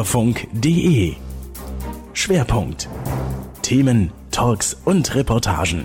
Urfunk.de Schwerpunkt Themen, Talks und Reportagen.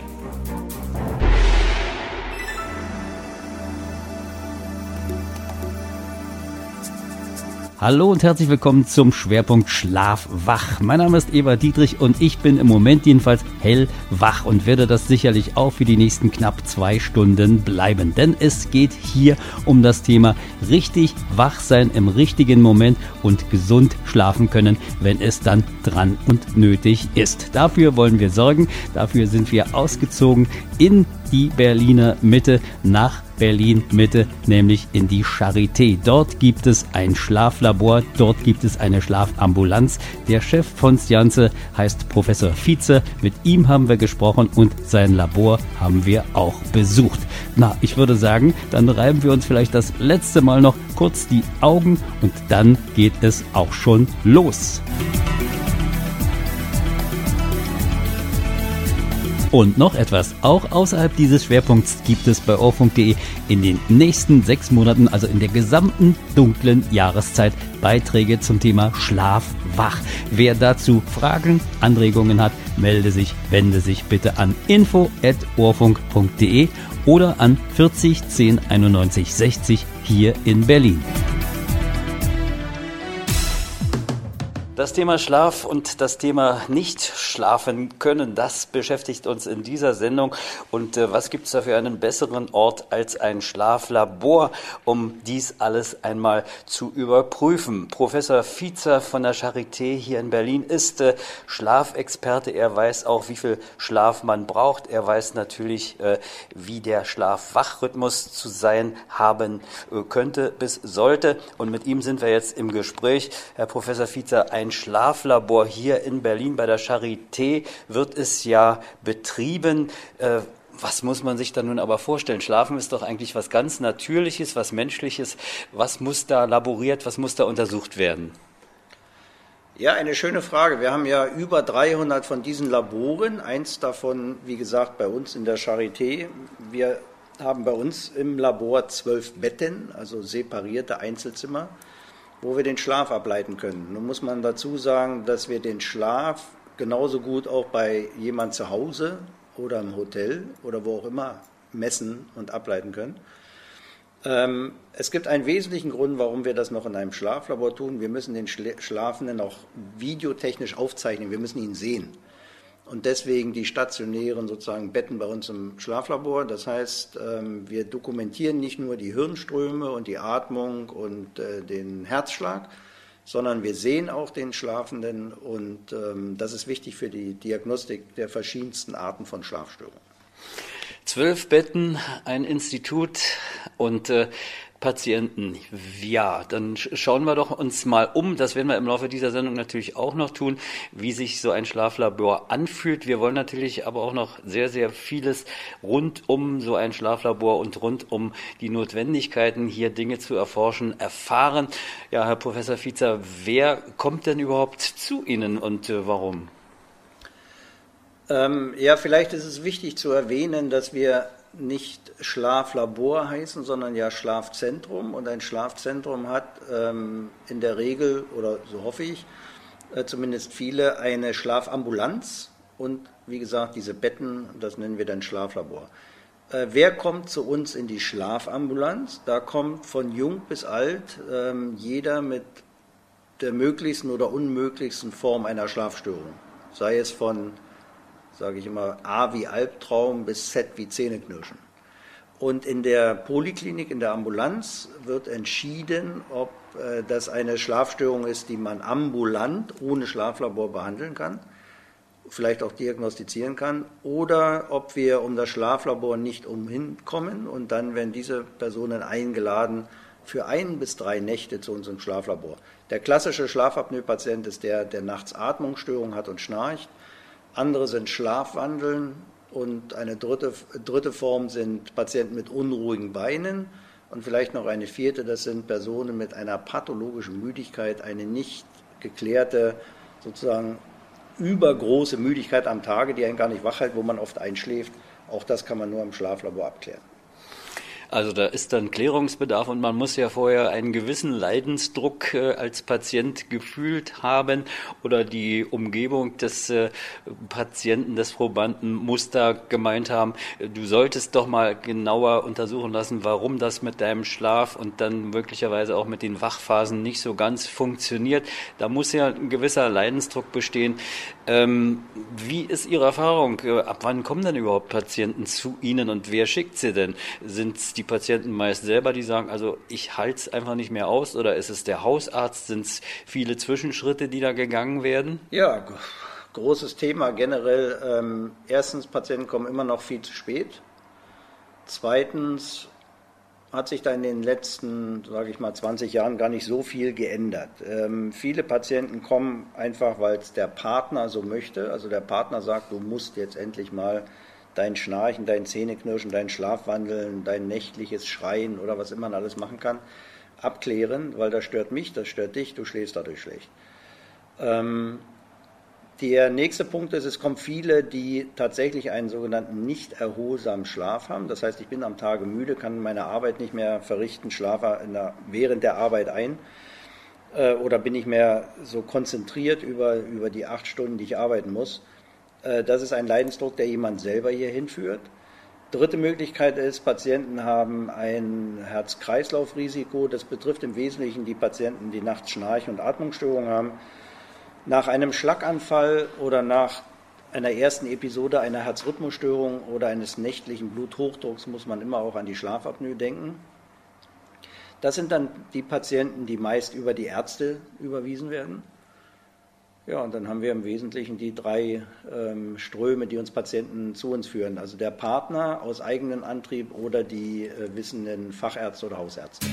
Hallo und herzlich willkommen zum Schwerpunkt Schlaf-Wach. Mein Name ist Eva Dietrich und ich bin im Moment jedenfalls hellwach und werde das sicherlich auch für die nächsten knapp zwei Stunden bleiben. Denn es geht hier um das Thema richtig wach sein im richtigen Moment und gesund schlafen können, wenn es dann dran und nötig ist. Dafür wollen wir sorgen. Dafür sind wir ausgezogen in die Berliner Mitte nach Berlin Mitte, nämlich in die Charité. Dort gibt es ein Schlaflabor, dort gibt es eine Schlafambulanz. Der Chef von Scienze heißt Professor Vize. Mit ihm haben wir gesprochen und sein Labor haben wir auch besucht. Na, ich würde sagen, dann reiben wir uns vielleicht das letzte Mal noch kurz die Augen und dann geht es auch schon los. Und noch etwas, auch außerhalb dieses Schwerpunkts gibt es bei Ohrfunk.de in den nächsten sechs Monaten, also in der gesamten dunklen Jahreszeit, Beiträge zum Thema Schlaf wach. Wer dazu Fragen, Anregungen hat, melde sich, wende sich bitte an info.ohrfunk.de oder an 40 10 91 60 hier in Berlin. Das Thema Schlaf und das Thema nicht schlafen können, das beschäftigt uns in dieser Sendung. Und äh, was gibt es da für einen besseren Ort als ein Schlaflabor, um dies alles einmal zu überprüfen? Professor Fiezer von der Charité hier in Berlin ist äh, Schlafexperte. Er weiß auch, wie viel Schlaf man braucht. Er weiß natürlich, äh, wie der Schlaf-Wach-Rhythmus zu sein haben äh, könnte bis sollte. Und mit ihm sind wir jetzt im Gespräch. Herr Professor Fiezer, ein ein Schlaflabor hier in Berlin bei der Charité wird es ja betrieben. Äh, was muss man sich da nun aber vorstellen? Schlafen ist doch eigentlich was ganz Natürliches, was Menschliches. Was muss da laboriert, was muss da untersucht werden? Ja, eine schöne Frage. Wir haben ja über 300 von diesen Laboren. Eins davon, wie gesagt, bei uns in der Charité. Wir haben bei uns im Labor zwölf Betten, also separierte Einzelzimmer wo wir den Schlaf ableiten können. Nun muss man dazu sagen, dass wir den Schlaf genauso gut auch bei jemand zu Hause oder im Hotel oder wo auch immer messen und ableiten können. Ähm, es gibt einen wesentlichen Grund, warum wir das noch in einem Schlaflabor tun. Wir müssen den Schlafenden auch videotechnisch aufzeichnen. Wir müssen ihn sehen und deswegen die stationären sozusagen Betten bei uns im Schlaflabor. Das heißt, ähm, wir dokumentieren nicht nur die Hirnströme und die Atmung und äh, den Herzschlag, sondern wir sehen auch den Schlafenden und ähm, das ist wichtig für die Diagnostik der verschiedensten Arten von Schlafstörungen. Zwölf Betten, ein Institut und äh, Patienten. Ja, dann schauen wir doch uns mal um. Das werden wir im Laufe dieser Sendung natürlich auch noch tun, wie sich so ein Schlaflabor anfühlt. Wir wollen natürlich aber auch noch sehr, sehr vieles rund um so ein Schlaflabor und rund um die Notwendigkeiten, hier Dinge zu erforschen, erfahren. Ja, Herr Professor Fiezer, wer kommt denn überhaupt zu Ihnen und äh, warum? Ähm, ja, vielleicht ist es wichtig zu erwähnen, dass wir nicht Schlaflabor heißen, sondern ja Schlafzentrum. Und ein Schlafzentrum hat ähm, in der Regel, oder so hoffe ich, äh, zumindest viele, eine Schlafambulanz und wie gesagt diese Betten, das nennen wir dann Schlaflabor. Äh, wer kommt zu uns in die Schlafambulanz? Da kommt von jung bis alt ähm, jeder mit der möglichsten oder unmöglichsten Form einer Schlafstörung. Sei es von sage ich immer, A wie Albtraum bis Z wie Zähneknirschen. Und in der Poliklinik, in der Ambulanz wird entschieden, ob äh, das eine Schlafstörung ist, die man ambulant ohne Schlaflabor behandeln kann, vielleicht auch diagnostizieren kann, oder ob wir um das Schlaflabor nicht umhin kommen und dann werden diese Personen eingeladen für ein bis drei Nächte zu unserem Schlaflabor. Der klassische Schlafapnoe-Patient ist der, der nachts Atmungsstörungen hat und schnarcht andere sind Schlafwandeln und eine dritte, dritte Form sind Patienten mit unruhigen Beinen und vielleicht noch eine vierte, das sind Personen mit einer pathologischen Müdigkeit, eine nicht geklärte, sozusagen übergroße Müdigkeit am Tage, die einen gar nicht wach hält, wo man oft einschläft. Auch das kann man nur im Schlaflabor abklären. Also da ist dann Klärungsbedarf und man muss ja vorher einen gewissen Leidensdruck äh, als Patient gefühlt haben oder die Umgebung des äh, Patienten, des Probanden muss da gemeint haben, du solltest doch mal genauer untersuchen lassen, warum das mit deinem Schlaf und dann möglicherweise auch mit den Wachphasen nicht so ganz funktioniert. Da muss ja ein gewisser Leidensdruck bestehen. Ähm, wie ist Ihre Erfahrung? Äh, ab wann kommen denn überhaupt Patienten zu Ihnen und wer schickt sie denn? Sind die Patienten meist selber, die sagen, also ich halte es einfach nicht mehr aus oder ist es der Hausarzt? Sind es viele Zwischenschritte, die da gegangen werden? Ja, großes Thema generell. Ähm, erstens, Patienten kommen immer noch viel zu spät. Zweitens, hat sich da in den letzten, sage ich mal, 20 Jahren gar nicht so viel geändert. Ähm, viele Patienten kommen einfach, weil es der Partner so möchte. Also der Partner sagt, du musst jetzt endlich mal dein Schnarchen, dein Zähneknirschen, dein Schlafwandeln, dein nächtliches Schreien oder was immer man alles machen kann, abklären, weil das stört mich, das stört dich, du schläfst dadurch schlecht. Ähm, der nächste Punkt ist, es kommen viele, die tatsächlich einen sogenannten nicht erholsamen Schlaf haben. Das heißt, ich bin am Tage müde, kann meine Arbeit nicht mehr verrichten, schlafe der, während der Arbeit ein äh, oder bin nicht mehr so konzentriert über, über die acht Stunden, die ich arbeiten muss. Äh, das ist ein Leidensdruck, der jemand selber hier hinführt. Dritte Möglichkeit ist, Patienten haben ein Herz-Kreislauf-Risiko. Das betrifft im Wesentlichen die Patienten, die nachts Schnarch- und Atmungsstörungen haben nach einem Schlaganfall oder nach einer ersten Episode einer Herzrhythmusstörung oder eines nächtlichen Bluthochdrucks muss man immer auch an die Schlafapnoe denken. Das sind dann die Patienten, die meist über die Ärzte überwiesen werden. Ja, und dann haben wir im Wesentlichen die drei ähm, Ströme, die uns Patienten zu uns führen. Also der Partner aus eigenem Antrieb oder die äh, wissenden Fachärzte oder Hausärzte.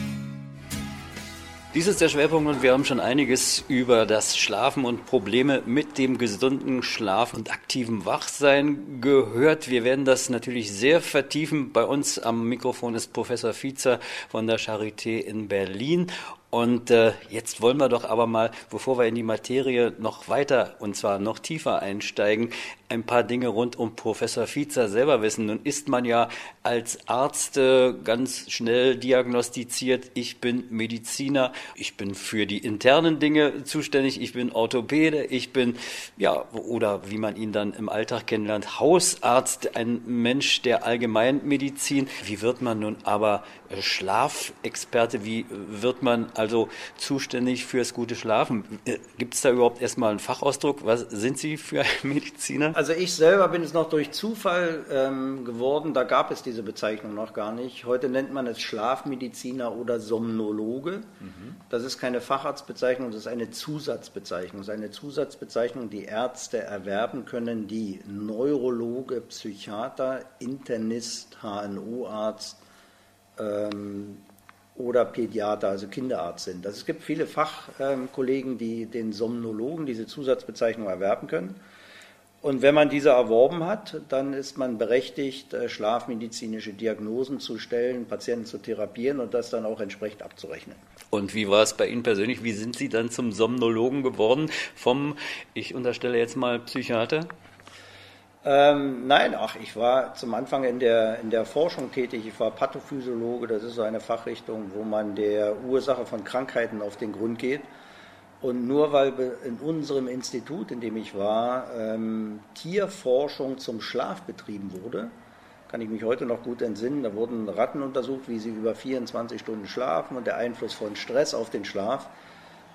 Dies ist der Schwerpunkt und wir haben schon einiges über das Schlafen und Probleme mit dem gesunden Schlaf und aktiven Wachsein gehört. Wir werden das natürlich sehr vertiefen. Bei uns am Mikrofon ist Professor Fiezer von der Charité in Berlin und äh, jetzt wollen wir doch aber mal, bevor wir in die Materie noch weiter und zwar noch tiefer einsteigen, ein paar Dinge rund um Professor Fiezer selber wissen. Nun ist man ja als Arzt äh, ganz schnell diagnostiziert, ich bin Mediziner, ich bin für die internen Dinge zuständig, ich bin Orthopäde, ich bin, ja, oder wie man ihn dann im Alltag kennenlernt, Hausarzt, ein Mensch der Allgemeinmedizin. Wie wird man nun aber äh, Schlafexperte? Wie wird man also zuständig fürs gute Schlafen? Äh, Gibt es da überhaupt erstmal einen Fachausdruck? Was sind Sie für ein Mediziner? Also ich selber bin es noch durch Zufall ähm, geworden, da gab es diese Bezeichnung noch gar nicht. Heute nennt man es Schlafmediziner oder Somnologe. Mhm. Das ist keine Facharztbezeichnung, das ist eine Zusatzbezeichnung. Das ist eine Zusatzbezeichnung, die Ärzte erwerben können, die Neurologe, Psychiater, Internist, HNO-Arzt, ähm, oder Pädiater, also Kinderarzt sind. Also es gibt viele Fachkollegen, die den Somnologen diese Zusatzbezeichnung erwerben können. Und wenn man diese erworben hat, dann ist man berechtigt, äh, schlafmedizinische Diagnosen zu stellen, Patienten zu therapieren und das dann auch entsprechend abzurechnen. Und wie war es bei Ihnen persönlich? Wie sind Sie dann zum Somnologen geworden? Vom, ich unterstelle jetzt mal Psychiater? Ähm, nein, ach, ich war zum Anfang in der, in der Forschung tätig. Ich war Pathophysiologe. Das ist so eine Fachrichtung, wo man der Ursache von Krankheiten auf den Grund geht. Und nur weil in unserem Institut, in dem ich war, ähm, Tierforschung zum Schlaf betrieben wurde, kann ich mich heute noch gut entsinnen, da wurden Ratten untersucht, wie sie über 24 Stunden schlafen und der Einfluss von Stress auf den Schlaf,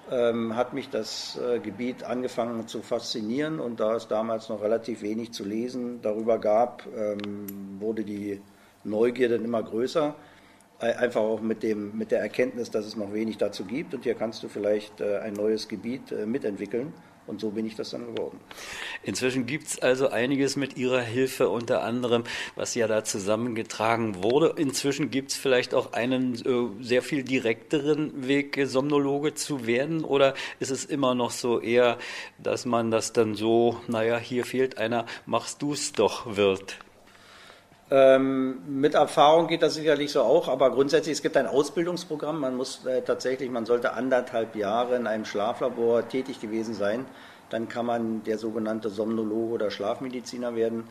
ähm, hat mich das äh, Gebiet angefangen zu faszinieren und da es damals noch relativ wenig zu lesen darüber gab, ähm, wurde die Neugier dann immer größer. Einfach auch mit, dem, mit der Erkenntnis, dass es noch wenig dazu gibt und hier kannst du vielleicht äh, ein neues Gebiet äh, mitentwickeln. Und so bin ich das dann geworden. Inzwischen gibt es also einiges mit Ihrer Hilfe, unter anderem, was ja da zusammengetragen wurde. Inzwischen gibt es vielleicht auch einen äh, sehr viel direkteren Weg, Somnologe zu werden? Oder ist es immer noch so eher, dass man das dann so, naja, hier fehlt einer, machst du es doch wird? Ähm, mit Erfahrung geht das sicherlich so auch, aber grundsätzlich es gibt ein Ausbildungsprogramm. Man muss äh, tatsächlich, man sollte anderthalb Jahre in einem Schlaflabor tätig gewesen sein. Dann kann man der sogenannte Somnologe oder Schlafmediziner werden.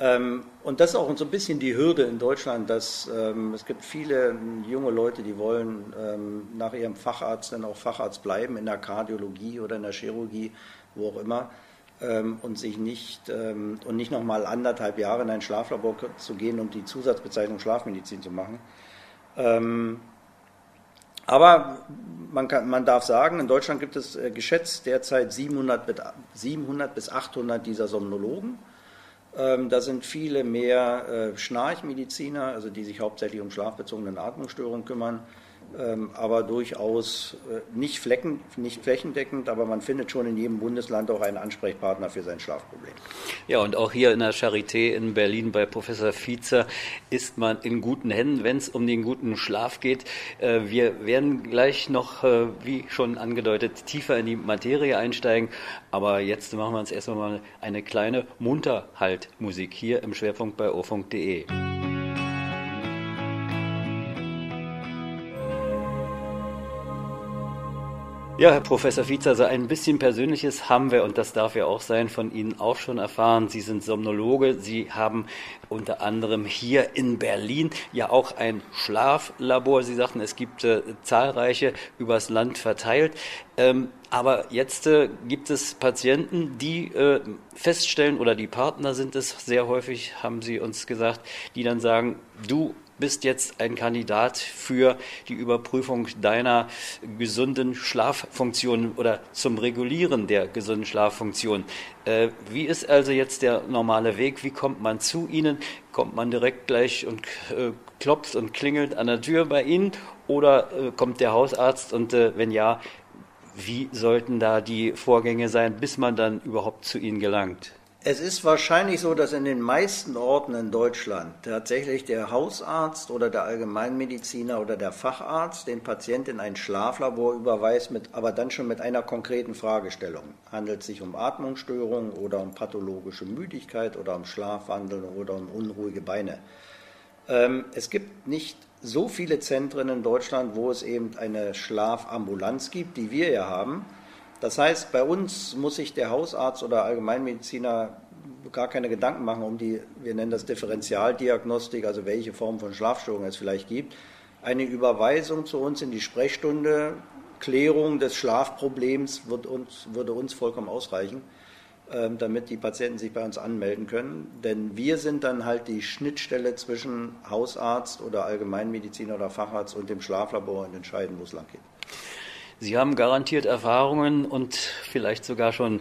Ähm, und das ist auch so ein bisschen die Hürde in Deutschland, dass ähm, es gibt viele junge Leute, die wollen ähm, nach ihrem Facharzt dann auch Facharzt bleiben in der Kardiologie oder in der Chirurgie, wo auch immer, ähm, und sich nicht ähm, und nicht nochmal anderthalb Jahre in ein Schlaflabor zu gehen und die Zusatzbezeichnung Schlafmedizin zu machen. Ähm, aber man, kann, man, darf sagen, in Deutschland gibt es äh, geschätzt derzeit 700, 700 bis 800 dieser Somnologen. Ähm, da sind viele mehr äh, Schnarchmediziner, also die sich hauptsächlich um schlafbezogene Atmungsstörungen kümmern. Ähm, aber durchaus äh, nicht, flecken, nicht flächendeckend, aber man findet schon in jedem Bundesland auch einen Ansprechpartner für sein Schlafproblem. Ja, und auch hier in der Charité in Berlin bei Professor Fiezer ist man in guten Händen, wenn es um den guten Schlaf geht. Äh, wir werden gleich noch, äh, wie schon angedeutet, tiefer in die Materie einsteigen, aber jetzt machen wir uns erstmal mal eine kleine Munterhaltmusik hier im Schwerpunkt bei ofunk.de. Ja, Herr Professor Fietzer, so ein bisschen Persönliches haben wir, und das darf ja auch sein, von Ihnen auch schon erfahren. Sie sind Somnologe. Sie haben unter anderem hier in Berlin ja auch ein Schlaflabor. Sie sagten, es gibt äh, zahlreiche übers Land verteilt. Ähm, aber jetzt äh, gibt es Patienten, die äh, feststellen, oder die Partner sind es sehr häufig, haben Sie uns gesagt, die dann sagen, du, bist jetzt ein Kandidat für die Überprüfung deiner gesunden Schlaffunktion oder zum Regulieren der gesunden Schlaffunktion. Äh, wie ist also jetzt der normale Weg? Wie kommt man zu Ihnen? Kommt man direkt gleich und äh, klopft und klingelt an der Tür bei Ihnen? Oder äh, kommt der Hausarzt und äh, wenn ja, wie sollten da die Vorgänge sein, bis man dann überhaupt zu Ihnen gelangt? Es ist wahrscheinlich so, dass in den meisten Orten in Deutschland tatsächlich der Hausarzt oder der Allgemeinmediziner oder der Facharzt den Patienten in ein Schlaflabor überweist, mit, aber dann schon mit einer konkreten Fragestellung. Handelt es sich um Atmungsstörungen oder um pathologische Müdigkeit oder um Schlafwandel oder um unruhige Beine? Ähm, es gibt nicht so viele Zentren in Deutschland, wo es eben eine Schlafambulanz gibt, die wir ja haben das heißt, bei uns muss sich der Hausarzt oder Allgemeinmediziner gar keine Gedanken machen um die, wir nennen das Differentialdiagnostik, also welche Form von Schlafstörung es vielleicht gibt. Eine Überweisung zu uns in die Sprechstunde, Klärung des Schlafproblems wird uns, würde uns vollkommen ausreichen, ähm, damit die Patienten sich bei uns anmelden können. Denn wir sind dann halt die Schnittstelle zwischen Hausarzt oder Allgemeinmediziner oder Facharzt und dem Schlaflabor und entscheiden, wo es lang geht. Sie haben garantiert Erfahrungen und vielleicht sogar schon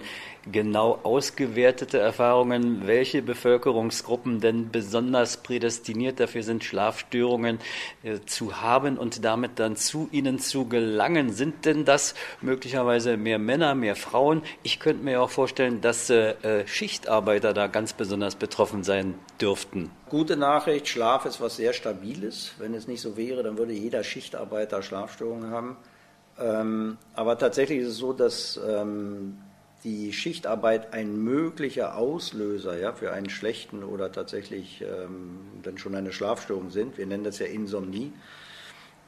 genau ausgewertete Erfahrungen, welche Bevölkerungsgruppen denn besonders prädestiniert dafür sind, Schlafstörungen äh, zu haben und damit dann zu ihnen zu gelangen. Sind denn das möglicherweise mehr Männer, mehr Frauen? Ich könnte mir auch vorstellen, dass äh, äh Schichtarbeiter da ganz besonders betroffen sein dürften. Gute Nachricht, Schlaf ist was sehr Stabiles. Wenn es nicht so wäre, dann würde jeder Schichtarbeiter Schlafstörungen haben. Ähm, aber tatsächlich ist es so, dass ähm, die Schichtarbeit ein möglicher Auslöser ja, für einen schlechten oder tatsächlich ähm, dann schon eine Schlafstörung sind. Wir nennen das ja Insomnie.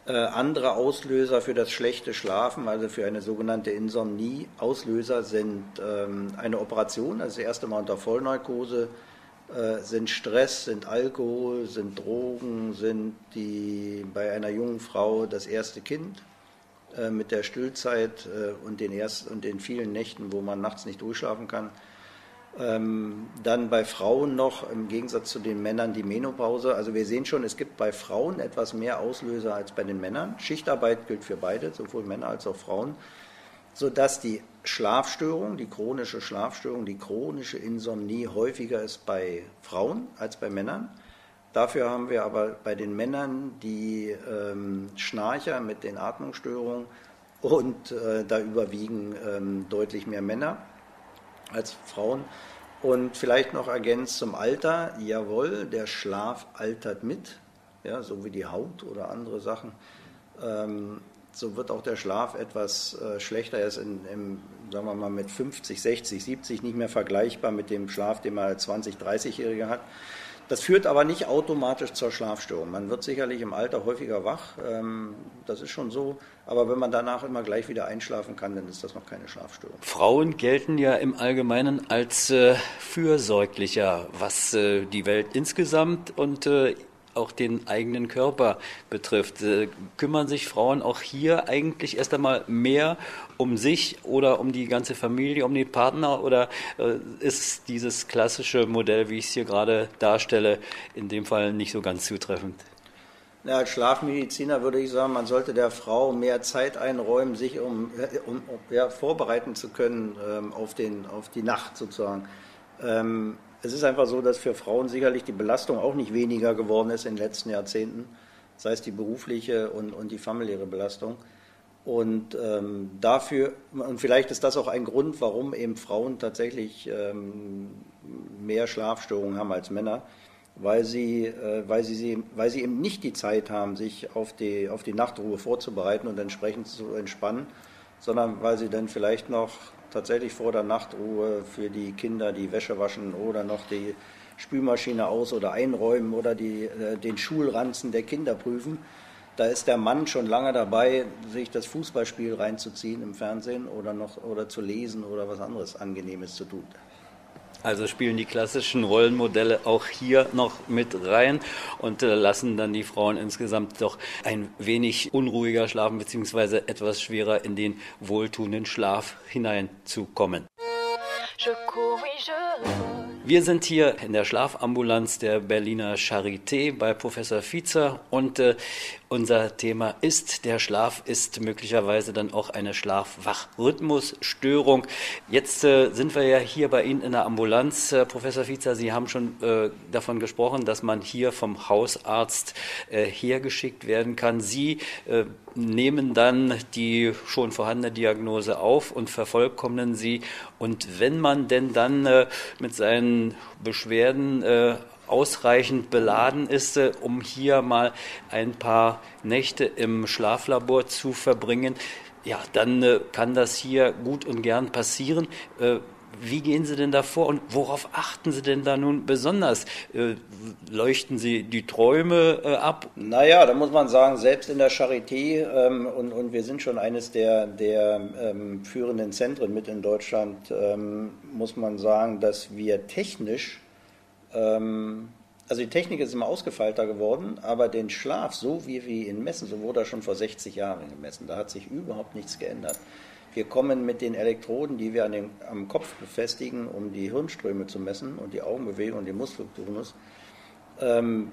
Äh, andere Auslöser für das schlechte Schlafen, also für eine sogenannte Insomnie, Auslöser sind ähm, eine Operation, also das erste Mal unter Vollnarkose, äh, sind Stress, sind Alkohol, sind Drogen, sind die bei einer jungen Frau das erste Kind, äh, mit der Stillzeit äh, und den, ersten, und den vielen Nächten, wo man nachts nicht durchschlafen kann. Ähm, dann bei Frauen noch im Gegensatz zu den Männern die Menopause. Also wir sehen schon, es gibt bei Frauen etwas mehr Auslöser als bei den Männern. Schichtarbeit gilt für beide, sowohl Männer als auch Frauen, sodass die Schlafstörung, die chronische Schlafstörung, die chronische Insomnie häufiger ist bei Frauen als bei Männern. Dafür haben wir aber bei den Männern die ähm, Schnarcher mit den Atmungsstörungen und äh, da überwiegen ähm, deutlich mehr Männer als Frauen. Und vielleicht noch ergänzt zum Alter, jawohl, der Schlaf altert mit, ja, so wie die Haut oder andere Sachen. Ähm, so wird auch der Schlaf etwas äh, schlechter. Er ist in, im, sagen wir mal, mit 50, 60, 70 nicht mehr vergleichbar mit dem Schlaf, den man als 20, 30-Jähriger hat. Das führt aber nicht automatisch zur Schlafstörung. Man wird sicherlich im Alter häufiger wach, ähm, das ist schon so. Aber wenn man danach immer gleich wieder einschlafen kann, dann ist das noch keine Schlafstörung. Frauen gelten ja im Allgemeinen als äh, fürsorglicher, was äh, die Welt insgesamt und äh, auch den eigenen Körper betrifft. Äh, kümmern sich Frauen auch hier eigentlich erst einmal mehr um sich oder um die ganze Familie, um den Partner oder äh, ist dieses klassische Modell, wie ich es hier gerade darstelle, in dem Fall nicht so ganz zutreffend? Ja, als Schlafmediziner würde ich sagen, man sollte der Frau mehr Zeit einräumen, sich um, um ja, vorbereiten zu können ähm, auf, den, auf die Nacht sozusagen. Ähm, es ist einfach so, dass für Frauen sicherlich die Belastung auch nicht weniger geworden ist in den letzten Jahrzehnten, sei es die berufliche und, und die familiäre Belastung. Und ähm, dafür, und vielleicht ist das auch ein Grund, warum eben Frauen tatsächlich ähm, mehr Schlafstörungen haben als Männer, weil sie, äh, weil, sie, weil sie eben nicht die Zeit haben, sich auf die, auf die Nachtruhe vorzubereiten und entsprechend zu entspannen, sondern weil sie dann vielleicht noch tatsächlich vor der Nachtruhe für die Kinder die Wäsche waschen oder noch die Spülmaschine aus- oder einräumen oder die, äh, den Schulranzen der Kinder prüfen. Da ist der Mann schon lange dabei, sich das Fußballspiel reinzuziehen im Fernsehen oder noch oder zu lesen oder was anderes Angenehmes zu tun. Also spielen die klassischen Rollenmodelle auch hier noch mit rein und äh, lassen dann die Frauen insgesamt doch ein wenig unruhiger schlafen beziehungsweise etwas schwerer in den wohltuenden Schlaf hineinzukommen. Wir sind hier in der Schlafambulanz der Berliner Charité bei Professor Fiezer und äh, unser Thema ist, der Schlaf ist möglicherweise dann auch eine Schlaf-Wach-Rhythmusstörung. Jetzt äh, sind wir ja hier bei Ihnen in der Ambulanz. Äh, Professor Fiezer, Sie haben schon äh, davon gesprochen, dass man hier vom Hausarzt äh, hergeschickt werden kann. Sie äh, nehmen dann die schon vorhandene Diagnose auf und vervollkommnen sie. Und wenn man denn dann äh, mit seinen Beschwerden ausreichend beladen ist, äh, um hier mal ein paar Nächte im Schlaflabor zu verbringen, ja, dann äh, kann das hier gut und gern passieren. Äh, wie gehen Sie denn da vor und worauf achten Sie denn da nun besonders? Leuchten Sie die Träume ab? Naja, da muss man sagen, selbst in der Charité, ähm, und, und wir sind schon eines der, der ähm, führenden Zentren mit in Deutschland, ähm, muss man sagen, dass wir technisch, ähm, also die Technik ist immer ausgefeilter geworden, aber den Schlaf, so wie wir ihn messen, so wurde er schon vor 60 Jahren gemessen. Da hat sich überhaupt nichts geändert. Wir kommen mit den Elektroden, die wir an den, am Kopf befestigen, um die Hirnströme zu messen und die Augenbewegung und den Muskeltonus, ähm,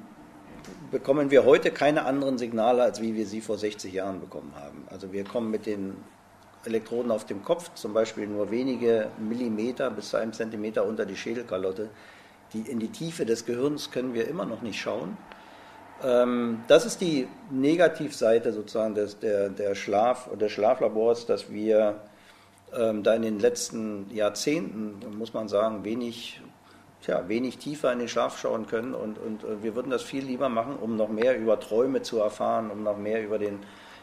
bekommen wir heute keine anderen Signale, als wie wir sie vor 60 Jahren bekommen haben. Also wir kommen mit den Elektroden auf dem Kopf, zum Beispiel nur wenige Millimeter bis zu einem Zentimeter unter die Schädelkalotte. Die, in die Tiefe des Gehirns können wir immer noch nicht schauen. Ähm, das ist die Negativseite sozusagen des, der, der Schlaf, des Schlaflabors, dass wir ähm, da in den letzten Jahrzehnten, muss man sagen, wenig, tja, wenig tiefer in den Schlaf schauen können. Und, und äh, wir würden das viel lieber machen, um noch mehr über Träume zu erfahren, um noch mehr über den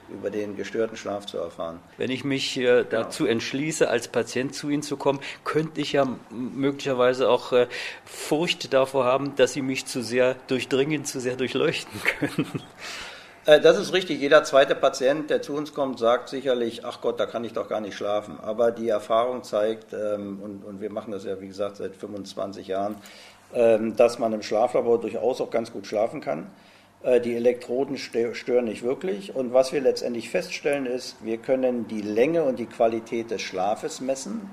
über den gestörten Schlaf zu erfahren. Wenn ich mich äh, dazu entschließe, als Patient zu Ihnen zu kommen, könnte ich ja möglicherweise auch äh, Furcht davor haben, dass Sie mich zu sehr durchdringen, zu sehr durchleuchten können. Äh, das ist richtig. Jeder zweite Patient, der zu uns kommt, sagt sicherlich, ach Gott, da kann ich doch gar nicht schlafen. Aber die Erfahrung zeigt, ähm, und, und wir machen das ja, wie gesagt, seit 25 Jahren, ähm, dass man im Schlaflabor durchaus auch ganz gut schlafen kann. Äh, die Elektroden stören nicht wirklich. Und was wir letztendlich feststellen ist, wir können die Länge und die Qualität des Schlafes messen.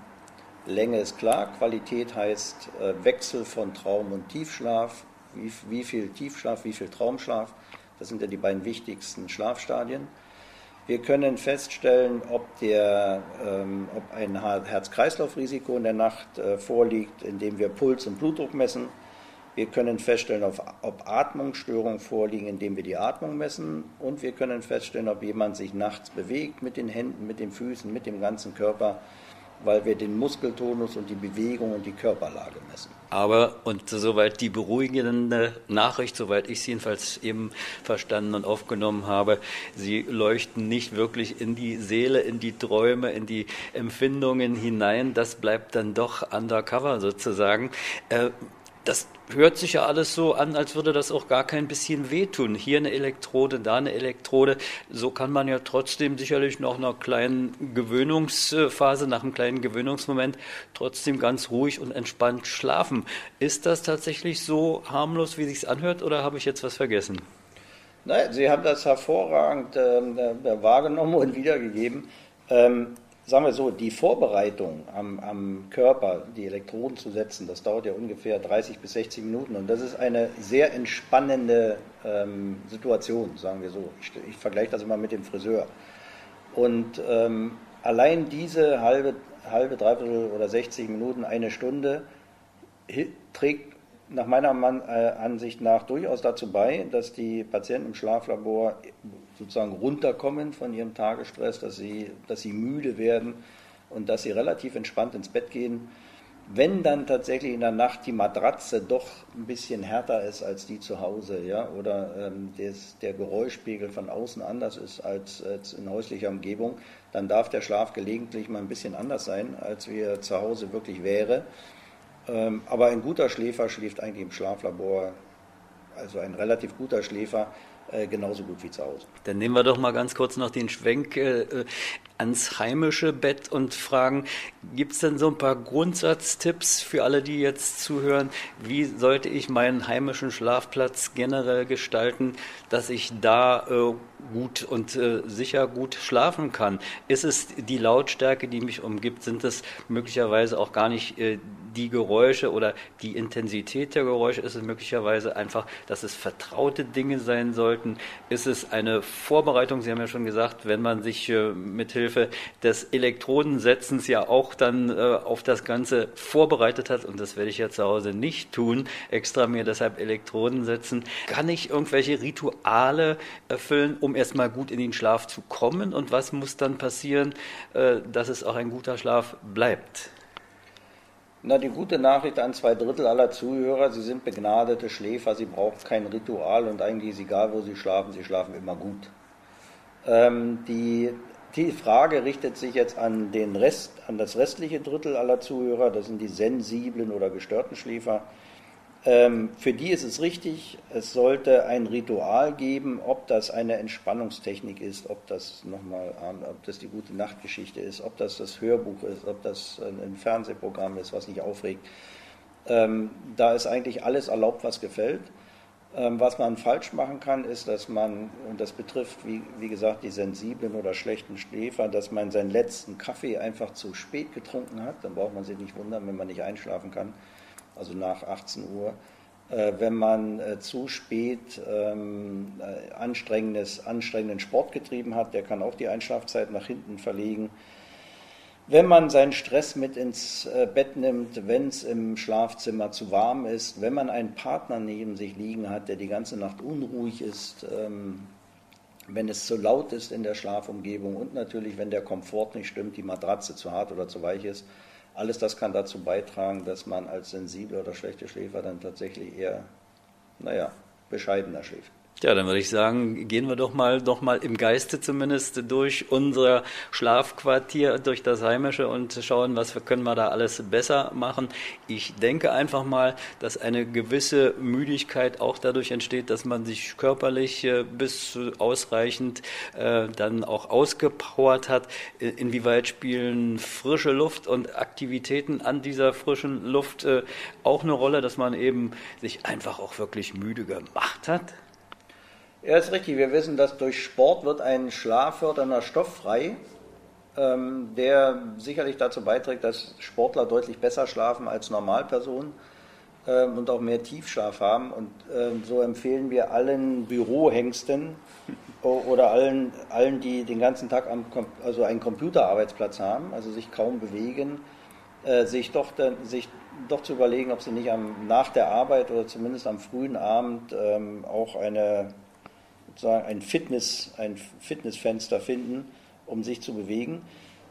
Länge ist klar, Qualität heißt äh, Wechsel von Traum und Tiefschlaf, wie, wie viel Tiefschlaf, wie viel Traumschlaf. Das sind ja die beiden wichtigsten Schlafstadien. Wir können feststellen, ob, der, ähm, ob ein Herz-Kreislauf-Risiko in der Nacht äh, vorliegt, indem wir Puls und Blutdruck messen. Wir können feststellen, ob Atmungsstörungen vorliegen, indem wir die Atmung messen. Und wir können feststellen, ob jemand sich nachts bewegt mit den Händen, mit den Füßen, mit dem ganzen Körper, weil wir den Muskeltonus und die Bewegung und die Körperlage messen. Aber, und soweit die beruhigende Nachricht, soweit ich es jedenfalls eben verstanden und aufgenommen habe, Sie leuchten nicht wirklich in die Seele, in die Träume, in die Empfindungen hinein. Das bleibt dann doch undercover sozusagen. Äh, das hört sich ja alles so an, als würde das auch gar kein bisschen wehtun. Hier eine Elektrode, da eine Elektrode. So kann man ja trotzdem sicherlich nach einer kleinen Gewöhnungsphase, nach einem kleinen Gewöhnungsmoment trotzdem ganz ruhig und entspannt schlafen. Ist das tatsächlich so harmlos, wie sich's anhört, oder habe ich jetzt was vergessen? Nein, Sie haben das hervorragend äh, wahrgenommen und wiedergegeben. Ähm, sagen wir so, die Vorbereitung am, am, Körper, die Elektroden zu setzen, das dauert ja ungefähr 30 bis 60 Minuten und das ist eine sehr entspannende ähm, Situation, sagen wir so. Ich, ich vergleiche das immer mit dem Friseur. Und ähm, allein diese halbe, halbe, dreiviertel oder 60 Minuten, eine Stunde trägt nach meiner äh, Ansicht nach durchaus dazu bei, dass die Patienten im Schlaflabor sozusagen runterkommen von ihrem Tagesstress, dass sie, dass sie müde werden und dass sie relativ entspannt ins Bett gehen. Wenn dann tatsächlich in der Nacht die Matratze doch ein bisschen härter ist als die zu Hause, ja, oder ähm, des, der Geräuschpegel von außen anders ist als, als in häuslicher Umgebung, dann darf der Schlaf gelegentlich mal ein bisschen anders sein, als wie er zu Hause wirklich wäre. Ähm, aber ein guter Schläfer schläft eigentlich im Schlaflabor, also ein relativ guter Schläfer äh, genauso gut wie zu Hause. Dann nehmen wir doch mal ganz kurz noch den Schwenk äh, äh ans heimische Bett und fragen, gibt es denn so ein paar Grundsatztipps für alle, die jetzt zuhören? Wie sollte ich meinen heimischen Schlafplatz generell gestalten, dass ich da äh, gut und äh, sicher gut schlafen kann? Ist es die Lautstärke, die mich umgibt? Sind es möglicherweise auch gar nicht äh, die Geräusche oder die Intensität der Geräusche? Ist es möglicherweise einfach, dass es vertraute Dinge sein sollten? Ist es eine Vorbereitung? Sie haben ja schon gesagt, wenn man sich äh, mithilfe des Elektrodensetzens ja auch dann äh, auf das Ganze vorbereitet hat, und das werde ich ja zu Hause nicht tun, extra mir deshalb Elektroden setzen, kann ich irgendwelche Rituale erfüllen, um erstmal gut in den Schlaf zu kommen? Und was muss dann passieren, äh, dass es auch ein guter Schlaf bleibt? Na, die gute Nachricht an zwei Drittel aller Zuhörer, sie sind begnadete Schläfer, sie brauchen kein Ritual und eigentlich ist egal, wo sie schlafen, sie schlafen immer gut. Ähm, die, die Frage richtet sich jetzt an, den Rest, an das restliche Drittel aller Zuhörer, das sind die sensiblen oder gestörten Schläfer. Ähm, für die ist es richtig, es sollte ein Ritual geben, ob das eine Entspannungstechnik ist, ob das nochmal, ob das die gute Nachtgeschichte ist, ob das das Hörbuch ist, ob das ein Fernsehprogramm ist, was nicht aufregt. Ähm, da ist eigentlich alles erlaubt, was gefällt. Ähm, was man falsch machen kann, ist, dass man, und das betrifft, wie, wie gesagt, die sensiblen oder schlechten Schläfer, dass man seinen letzten Kaffee einfach zu spät getrunken hat. Dann braucht man sich nicht wundern, wenn man nicht einschlafen kann also nach 18 Uhr. Äh, wenn man äh, zu spät ähm, äh, anstrengendes, anstrengenden Sport getrieben hat, der kann auch die Einschlafzeit nach hinten verlegen. Wenn man seinen Stress mit ins Bett nimmt, wenn es im Schlafzimmer zu warm ist, wenn man einen Partner neben sich liegen hat, der die ganze Nacht unruhig ist, ähm, wenn es zu laut ist in der Schlafumgebung und natürlich, wenn der Komfort nicht stimmt, die Matratze zu hart oder zu weich ist, alles das kann dazu beitragen, dass man als sensible oder schlechte Schläfer dann tatsächlich eher, naja, bescheidener schläft. Ja, dann würde ich sagen, gehen wir doch mal, doch mal im Geiste zumindest durch unser Schlafquartier, durch das Heimische und schauen, was können wir da alles besser machen. Ich denke einfach mal, dass eine gewisse Müdigkeit auch dadurch entsteht, dass man sich körperlich äh, bis ausreichend äh, dann auch ausgepowert hat. Inwieweit spielen frische Luft und Aktivitäten an dieser frischen Luft äh, auch eine Rolle, dass man eben sich einfach auch wirklich müde gemacht hat? Ja, ist richtig. Wir wissen, dass durch Sport wird ein schlaffördernder Stoff frei, ähm, der sicherlich dazu beiträgt, dass Sportler deutlich besser schlafen als Normalpersonen ähm, und auch mehr Tiefschlaf haben. Und ähm, so empfehlen wir allen Bürohengsten oder allen, allen, die den ganzen Tag am, also einen Computerarbeitsplatz haben, also sich kaum bewegen, äh, sich, doch, sich doch zu überlegen, ob sie nicht am, nach der Arbeit oder zumindest am frühen Abend ähm, auch eine sozusagen ein, Fitness, ein Fitnessfenster finden, um sich zu bewegen.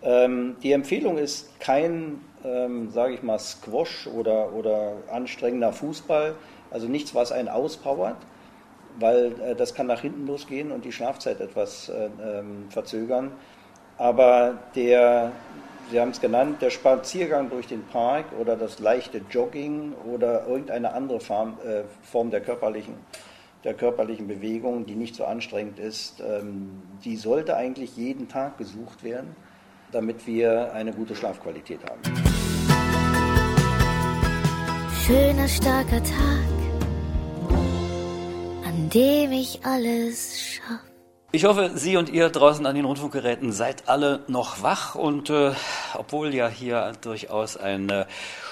Ähm, die Empfehlung ist kein, ähm, sage ich mal, Squash oder, oder anstrengender Fußball, also nichts, was einen auspowert, weil äh, das kann nach hinten losgehen und die Schlafzeit etwas äh, ähm, verzögern. Aber der, Sie haben es genannt, der Spaziergang durch den Park oder das leichte Jogging oder irgendeine andere Form, äh, Form der, körperlichen, der körperlichen Bewegung, die nicht so anstrengend ist, ähm, die sollte eigentlich jeden Tag gesucht werden, damit wir eine gute Schlafqualität haben. Schöner, starker Tag, an dem ich alles schaffe. Ich hoffe, Sie und ihr draußen an den Rundfunkgeräten seid alle noch wach und äh, obwohl ja hier durchaus ein äh,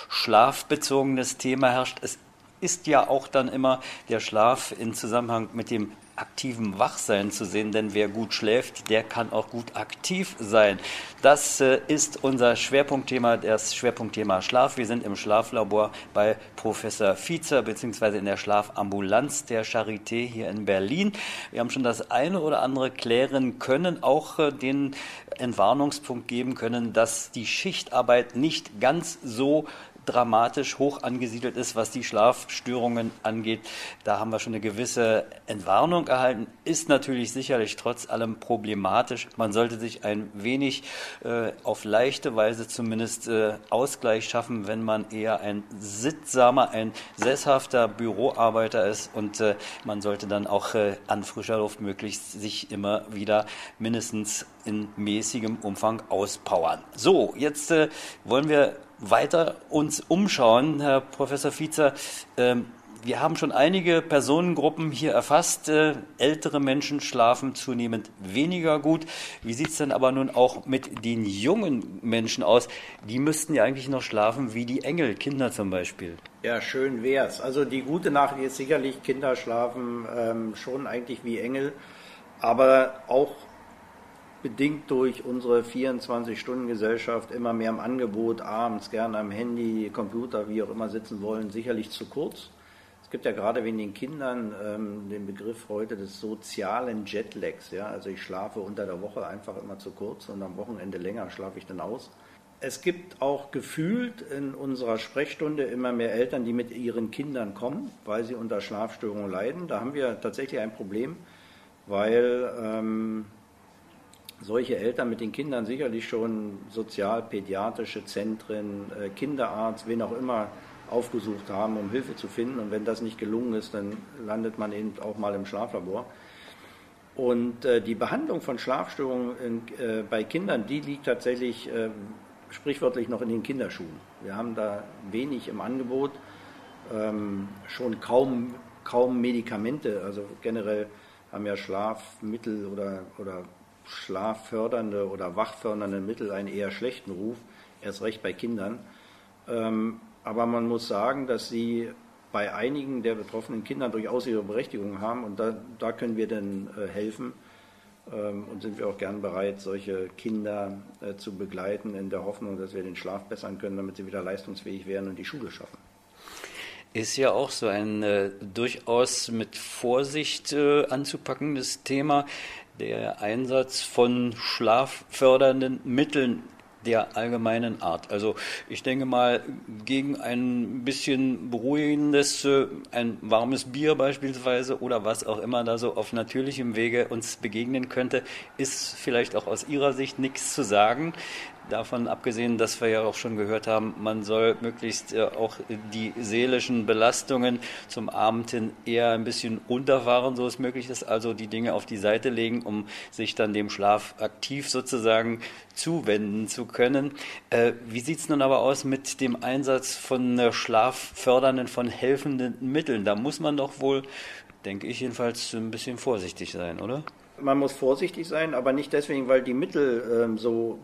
schlafbezogenes Thema herrscht, es ist ja auch dann immer der Schlaf in Zusammenhang mit dem aktivem Wachsein zu sehen, denn wer gut schläft, der kann auch gut aktiv sein. Das äh, ist unser Schwerpunktthema, das Schwerpunktthema Schlaf. Wir sind im Schlaflabor bei Professor Fiezer beziehungsweise in der Schlafambulanz der Charité hier in Berlin. Wir haben schon das eine oder andere klären können, auch äh, den Entwarnungspunkt geben können, dass die Schichtarbeit nicht ganz so dramatisch hoch angesiedelt ist, was die Schlafstörungen angeht. Da haben wir schon eine gewisse Entwarnung erhalten. Ist natürlich sicherlich trotz allem problematisch. Man sollte sich ein wenig äh, auf leichte Weise zumindest äh, Ausgleich schaffen, wenn man eher ein sittsamer, ein sesshafter Büroarbeiter ist und äh, man sollte dann auch äh, an frischer Luft möglichst sich immer wieder mindestens in mäßigem Umfang auspowern. So, jetzt äh, wollen wir weiter uns umschauen, Herr Professor Fiezer. Ähm, wir haben schon einige Personengruppen hier erfasst. Äh, ältere Menschen schlafen zunehmend weniger gut. Wie sieht es denn aber nun auch mit den jungen Menschen aus? Die müssten ja eigentlich noch schlafen wie die Engel, Kinder zum Beispiel. Ja, schön wär's. Also die gute Nachricht ist sicherlich, Kinder schlafen ähm, schon eigentlich wie Engel, aber auch bedingt durch unsere 24-Stunden-Gesellschaft immer mehr im Angebot, abends gerne am Handy, Computer, wie auch immer sitzen wollen, sicherlich zu kurz. Es gibt ja gerade wegen den Kindern ähm, den Begriff heute des sozialen Jetlags. Ja? Also ich schlafe unter der Woche einfach immer zu kurz und am Wochenende länger schlafe ich dann aus. Es gibt auch gefühlt in unserer Sprechstunde immer mehr Eltern, die mit ihren Kindern kommen, weil sie unter Schlafstörungen leiden. Da haben wir tatsächlich ein Problem, weil ähm, solche Eltern mit den Kindern sicherlich schon sozialpädiatrische Zentren, äh, Kinderarzt, wen auch immer aufgesucht haben, um Hilfe zu finden. Und wenn das nicht gelungen ist, dann landet man eben auch mal im Schlaflabor. Und äh, die Behandlung von Schlafstörungen äh, bei Kindern, die liegt tatsächlich sprichwörtlich noch in den Kinderschuhen. Wir haben da wenig im Angebot, ähm, schon kaum, kaum Medikamente. Also generell haben ja Schlafmittel oder, oder schlaffördernde oder wachfördernde Mittel einen eher schlechten Ruf, erst recht bei Kindern. Ähm, aber man muss sagen, dass sie bei einigen der betroffenen Kindern durchaus ihre Berechtigung haben und da, da können wir dann äh, helfen ähm, und sind wir auch gern bereit, solche Kinder äh, zu begleiten in der Hoffnung, dass wir den Schlaf bessern können, damit sie wieder leistungsfähig werden und die Schule schaffen ist ja auch so ein äh, durchaus mit Vorsicht äh, anzupackendes Thema der Einsatz von schlaffördernden Mitteln der allgemeinen Art. Also ich denke mal, gegen ein bisschen beruhigendes, äh, ein warmes Bier beispielsweise oder was auch immer da so auf natürlichem Wege uns begegnen könnte, ist vielleicht auch aus Ihrer Sicht nichts zu sagen. Davon abgesehen, dass wir ja auch schon gehört haben, man soll möglichst äh, auch die seelischen Belastungen zum Abend hin eher ein bisschen runterfahren, so es möglich ist, also die Dinge auf die Seite legen, um sich dann dem Schlaf aktiv sozusagen zuwenden zu können. Äh, wie sieht es nun aber aus mit dem Einsatz von äh, schlaffördernden, von helfenden Mitteln? Da muss man doch wohl, denke ich jedenfalls, ein bisschen vorsichtig sein, oder? Man muss vorsichtig sein, aber nicht deswegen, weil die Mittel ähm, so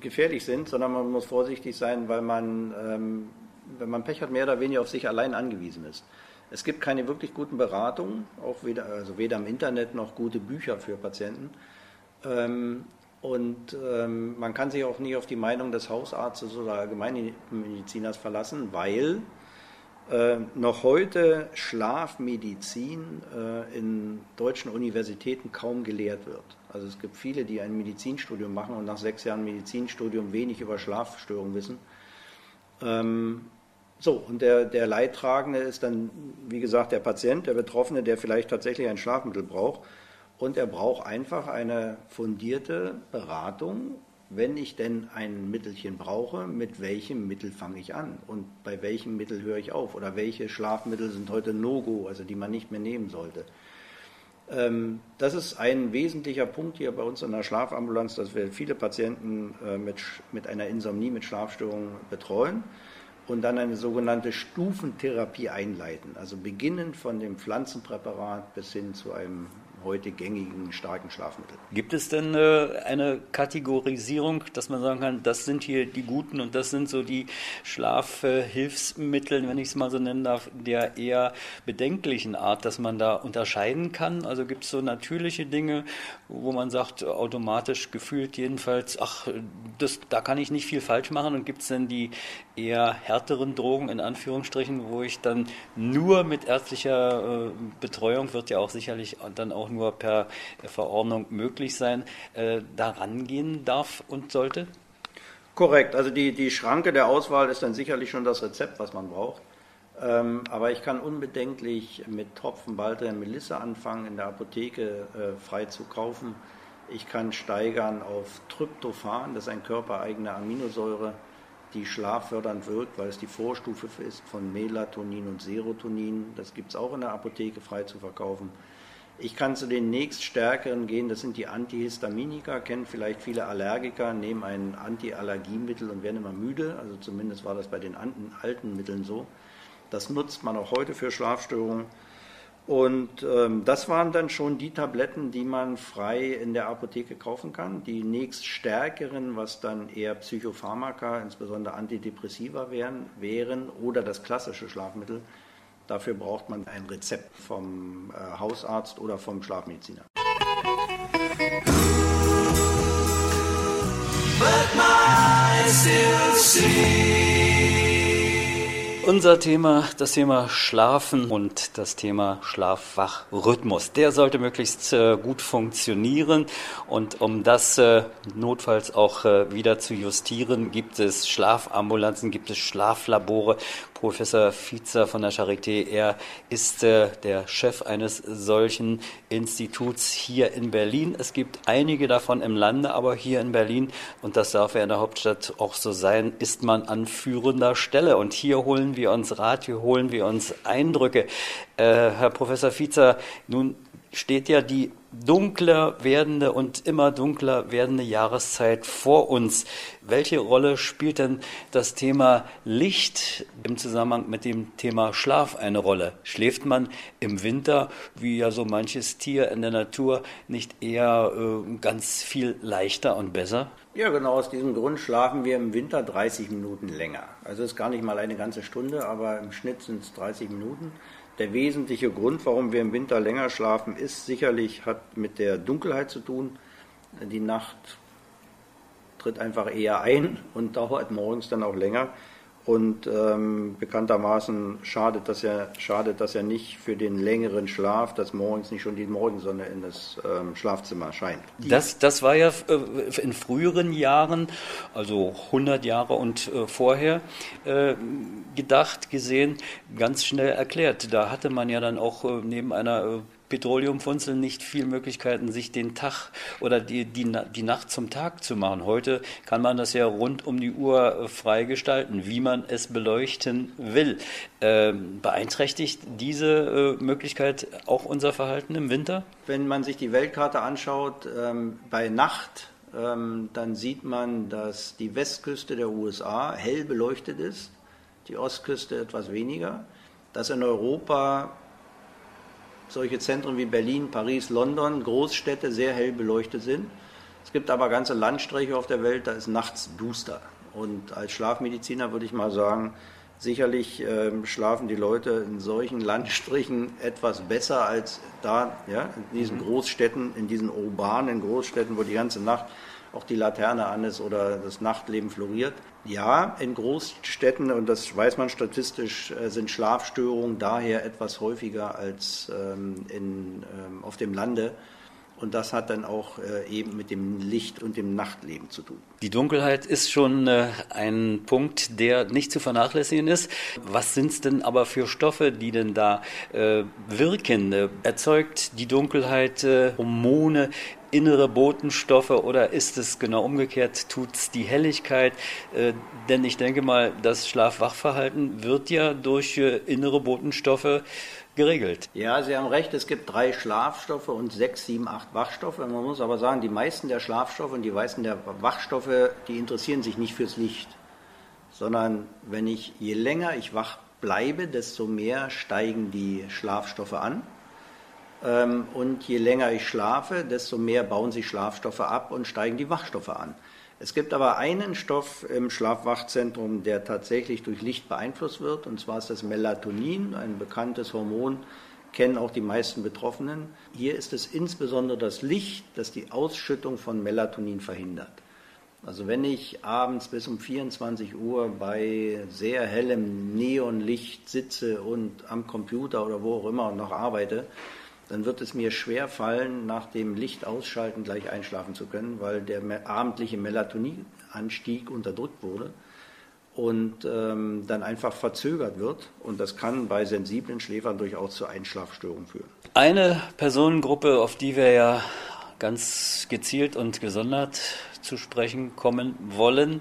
gefährlich sind, sondern man muss vorsichtig sein, weil man, ähm, wenn man Pech hat, mehr oder weniger auf sich allein angewiesen ist. Es gibt keine wirklich guten Beratungen, auch weder, also weder im Internet noch gute Bücher für Patienten. Ähm, und ähm, man kann sich auch nie auf die Meinung des Hausarztes oder Allgemeinmediziners verlassen, weil äh, noch heute Schlafmedizin äh, in deutschen Universitäten kaum gelehrt wird. Also es gibt viele, die ein Medizinstudium machen und nach sechs Jahren Medizinstudium wenig über Schlafstörungen wissen. Ähm, so, und der, der Leidtragende ist dann, wie gesagt, der Patient, der Betroffene, der vielleicht tatsächlich ein Schlafmittel braucht. Und er braucht einfach eine fundierte Beratung wenn ich denn ein Mittelchen brauche, mit welchem Mittel fange ich an und bei welchem Mittel höre ich auf oder welche Schlafmittel sind heute No-Go, also die man nicht mehr nehmen sollte. Ähm, das ist ein wesentlicher Punkt hier bei uns in der Schlafambulanz, dass wir viele Patienten äh, mit, mit einer Insomnie, mit Schlafstörungen betreuen und dann eine sogenannte Stufentherapie einleiten. Also beginnend von dem Pflanzenpräparat bis hin zu einem heute gängigen starken Schlafmittel. Gibt es denn äh, eine Kategorisierung, dass man sagen kann, das sind hier die guten und das sind so die Schlafhilfsmittel, wenn ich es mal so nennen darf, der eher bedenklichen Art, dass man da unterscheiden kann? Also gibt es so natürliche Dinge, wo man sagt, automatisch gefühlt jedenfalls, ach, das, da kann ich nicht viel falsch machen und gibt es denn die eher härteren Drogen in Anführungsstrichen, wo ich dann nur mit ärztlicher äh, Betreuung wird ja auch sicherlich dann auch nur per Verordnung möglich sein, äh, da rangehen darf und sollte? Korrekt, also die, die Schranke der Auswahl ist dann sicherlich schon das Rezept, was man braucht. Ähm, aber ich kann unbedenklich mit Tropfen Baldrian Melisse anfangen, in der Apotheke äh, frei zu kaufen. Ich kann steigern auf Tryptophan, das ist ein körpereigene Aminosäure die schlaffördernd wirkt, weil es die Vorstufe ist von Melatonin und Serotonin. Das gibt es auch in der Apotheke frei zu verkaufen. Ich kann zu den nächststärkeren gehen, das sind die Antihistaminika, kennen vielleicht viele Allergiker, nehmen ein Antiallergiemittel und werden immer müde. Also zumindest war das bei den alten Mitteln so. Das nutzt man auch heute für Schlafstörungen. Und ähm, das waren dann schon die Tabletten, die man frei in der Apotheke kaufen kann. Die nächststärkeren, was dann eher Psychopharmaka, insbesondere Antidepressiva wären, wären oder das klassische Schlafmittel. Dafür braucht man ein Rezept vom äh, Hausarzt oder vom Schlafmediziner. Unser Thema, das Thema Schlafen und das Thema Schlafwachrhythmus. Der sollte möglichst äh, gut funktionieren und um das äh, notfalls auch äh, wieder zu justieren, gibt es Schlafambulanzen, gibt es Schlaflabore. Professor Fiezer von der Charité, er ist äh, der Chef eines solchen Instituts hier in Berlin. Es gibt einige davon im Lande, aber hier in Berlin, und das darf ja in der Hauptstadt auch so sein, ist man an führender Stelle. Und hier holen wir uns Rat, hier holen wir uns Eindrücke. Äh, Herr Professor Fiezer, nun steht ja die dunkler werdende und immer dunkler werdende Jahreszeit vor uns. Welche Rolle spielt denn das Thema Licht im Zusammenhang mit dem Thema Schlaf eine Rolle? Schläft man im Winter, wie ja so manches Tier in der Natur, nicht eher äh, ganz viel leichter und besser? Ja, genau aus diesem Grund schlafen wir im Winter 30 Minuten länger. Also es ist gar nicht mal eine ganze Stunde, aber im Schnitt sind es 30 Minuten. Der wesentliche Grund, warum wir im Winter länger schlafen, ist sicherlich, hat mit der Dunkelheit zu tun. Die Nacht tritt einfach eher ein und dauert morgens dann auch länger. Und ähm, bekanntermaßen schadet das, ja, schadet das ja nicht für den längeren Schlaf, dass morgens nicht schon die Morgensonne in das ähm, Schlafzimmer scheint. Das, das war ja äh, in früheren Jahren, also 100 Jahre und äh, vorher, äh, gedacht, gesehen, ganz schnell erklärt. Da hatte man ja dann auch äh, neben einer äh, Petroleumfunzeln nicht viel Möglichkeiten, sich den Tag oder die, die, die Nacht zum Tag zu machen. Heute kann man das ja rund um die Uhr äh, frei gestalten, wie man es beleuchten will. Ähm, beeinträchtigt diese äh, Möglichkeit auch unser Verhalten im Winter? Wenn man sich die Weltkarte anschaut, ähm, bei Nacht, ähm, dann sieht man, dass die Westküste der USA hell beleuchtet ist, die Ostküste etwas weniger, dass in Europa solche Zentren wie Berlin, Paris, London, Großstädte sehr hell beleuchtet sind. Es gibt aber ganze Landstriche auf der Welt, da ist nachts duster. Und als Schlafmediziner würde ich mal sagen, sicherlich äh, schlafen die Leute in solchen Landstrichen etwas besser als da, ja, in diesen mhm. Großstädten, in diesen urbanen Großstädten, wo die ganze Nacht auch die Laterne an ist oder das Nachtleben floriert. Ja, in Großstädten, und das weiß man statistisch, äh, sind Schlafstörungen daher etwas häufiger als ähm, in, ähm, auf dem Lande. Und das hat dann auch äh, eben mit dem Licht und dem Nachtleben zu tun. Die Dunkelheit ist schon äh, ein Punkt, der nicht zu vernachlässigen ist. Was sind es denn aber für Stoffe, die denn da äh, wirken? Äh, erzeugt die Dunkelheit äh, Hormone, innere Botenstoffe oder ist es genau umgekehrt, tut es die Helligkeit? Äh, denn ich denke mal, das Schlaf-Wach-Verhalten wird ja durch innere Botenstoffe geregelt. Ja, Sie haben recht, es gibt drei Schlafstoffe und sechs, sieben, acht Wachstoffe. Man muss aber sagen, die meisten der Schlafstoffe und die meisten der Wachstoffe, die interessieren sich nicht fürs Licht, sondern wenn ich, je länger ich wach bleibe, desto mehr steigen die Schlafstoffe an. Ähm, und je länger ich schlafe, desto mehr bauen sich Schlafstoffe ab und steigen die Wachstoffe an. Es gibt aber einen Stoff im Schlafwachzentrum, der tatsächlich durch Licht beeinflusst wird, und zwar ist das Melatonin, ein bekanntes Hormon, kennen auch die meisten Betroffenen. Hier ist es insbesondere das Licht, das die Ausschüttung von Melatonin verhindert. Also wenn ich abends bis um 24 Uhr bei sehr hellem Neonlicht sitze und am Computer oder wo auch immer noch arbeite, dann wird es mir schwer fallen, nach dem Licht ausschalten gleich einschlafen zu können, weil der abendliche Melatoninanstieg unterdrückt wurde und ähm, dann einfach verzögert wird. Und das kann bei sensiblen Schläfern durchaus zu Einschlafstörungen führen. Eine Personengruppe, auf die wir ja ganz gezielt und gesondert zu sprechen kommen wollen,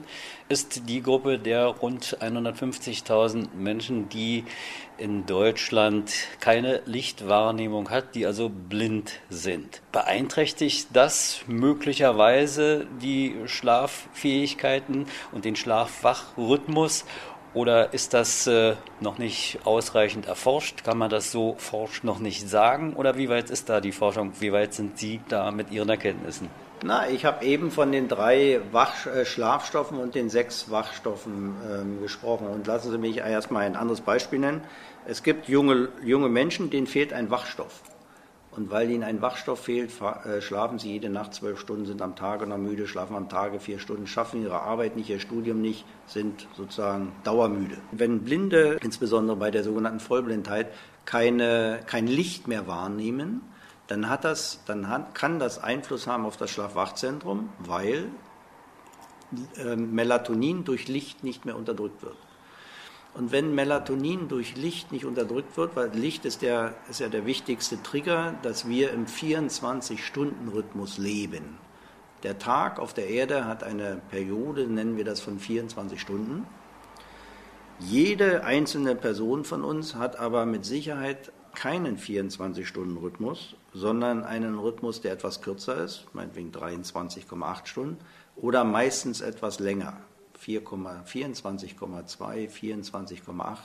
ist die Gruppe der rund 150.000 Menschen, die in Deutschland keine Lichtwahrnehmung hat, die also blind sind. Beeinträchtigt das möglicherweise die Schlaffähigkeiten und den Schlafwachrhythmus oder ist das äh, noch nicht ausreichend erforscht? Kann man das so forsch noch nicht sagen? Oder wie weit ist da die Forschung? Wie weit sind Sie da mit Ihren Erkenntnissen? Na, ich habe eben von den drei Wach äh, Schlafstoffen und den sechs Wachstoffen ähm, gesprochen. Und lassen Sie mich erstmal ein anderes Beispiel nennen. Es gibt junge, junge Menschen, denen fehlt ein Wachstoff. Und weil ihnen ein Wachstoff fehlt, äh, schlafen sie jede Nacht zwölf Stunden, sind am Tage noch müde, schlafen am Tage vier Stunden, schaffen ihre Arbeit nicht, ihr Studium nicht, sind sozusagen dauermüde. Wenn Blinde, insbesondere bei der sogenannten Vollblindheit, keine, kein Licht mehr wahrnehmen, dann, hat das, dann hat, kann das Einfluss haben auf das Schlafwachzentrum, weil äh, Melatonin durch Licht nicht mehr unterdrückt wird. Und wenn Melatonin durch Licht nicht unterdrückt wird, weil Licht ist, der, ist ja der wichtigste Trigger, dass wir im 24-Stunden-Rhythmus leben. Der Tag auf der Erde hat eine Periode, nennen wir das von 24 Stunden. Jede einzelne Person von uns hat aber mit Sicherheit keinen 24-Stunden-Rhythmus, sondern einen Rhythmus, der etwas kürzer ist, meinetwegen 23,8 Stunden, oder meistens etwas länger, 24,2, 24,8.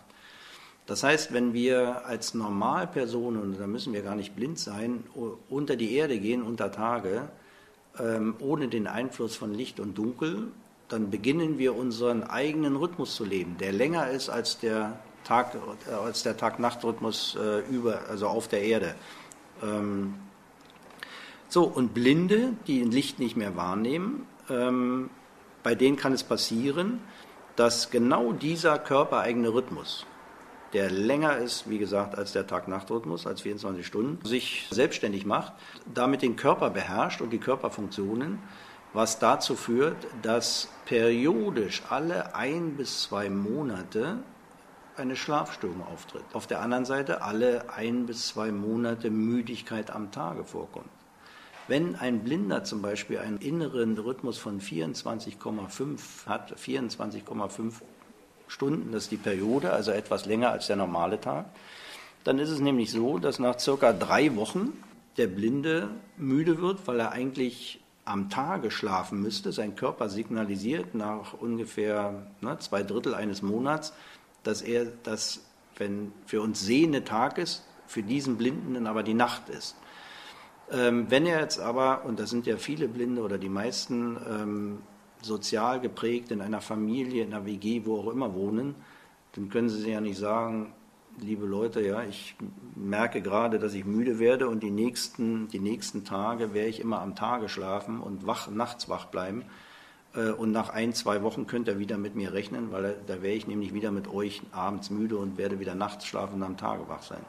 Das heißt, wenn wir als Normalpersonen, und da müssen wir gar nicht blind sein, unter die Erde gehen, unter Tage, ähm, ohne den Einfluss von Licht und Dunkel, dann beginnen wir unseren eigenen Rhythmus zu leben, der länger ist als der Tag, äh, als der Tag-Nacht-Rhythmus äh, über, also auf der Erde. Ähm, so, und Blinde, die Licht nicht mehr wahrnehmen, ähm, bei denen kann es passieren, dass genau dieser körpereigene Rhythmus, der länger ist, wie gesagt, als der Tag-Nacht-Rhythmus, als 24 Stunden, sich selbstständig macht, damit den Körper beherrscht und die Körperfunktionen, was dazu führt, dass periodisch alle ein bis zwei Monate eine Schlafstörung auftritt. Auf der anderen Seite alle ein bis zwei Monate Müdigkeit am Tage vorkommt. Wenn ein Blinder zum Beispiel einen inneren Rhythmus von 24,5 hat, 24,5 Stunden, das ist die Periode, also etwas länger als der normale Tag, dann ist es nämlich so, dass nach circa drei Wochen der Blinde müde wird, weil er eigentlich am Tage schlafen müsste. Sein Körper signalisiert nach ungefähr ne, zwei Drittel eines Monats, dass er das, wenn für uns sehende Tag ist, für diesen Blinden dann aber die Nacht ist. Ähm, wenn er jetzt aber, und das sind ja viele Blinde oder die meisten ähm, sozial geprägt in einer Familie, in einer WG, wo auch immer wohnen, dann können sie ja nicht sagen, liebe Leute, ja, ich merke gerade, dass ich müde werde und die nächsten, die nächsten Tage werde ich immer am Tage schlafen und wach, nachts wach bleiben. Äh, und nach ein, zwei Wochen könnt ihr wieder mit mir rechnen, weil da wäre ich nämlich wieder mit euch abends müde und werde wieder nachts schlafen und am Tage wach sein.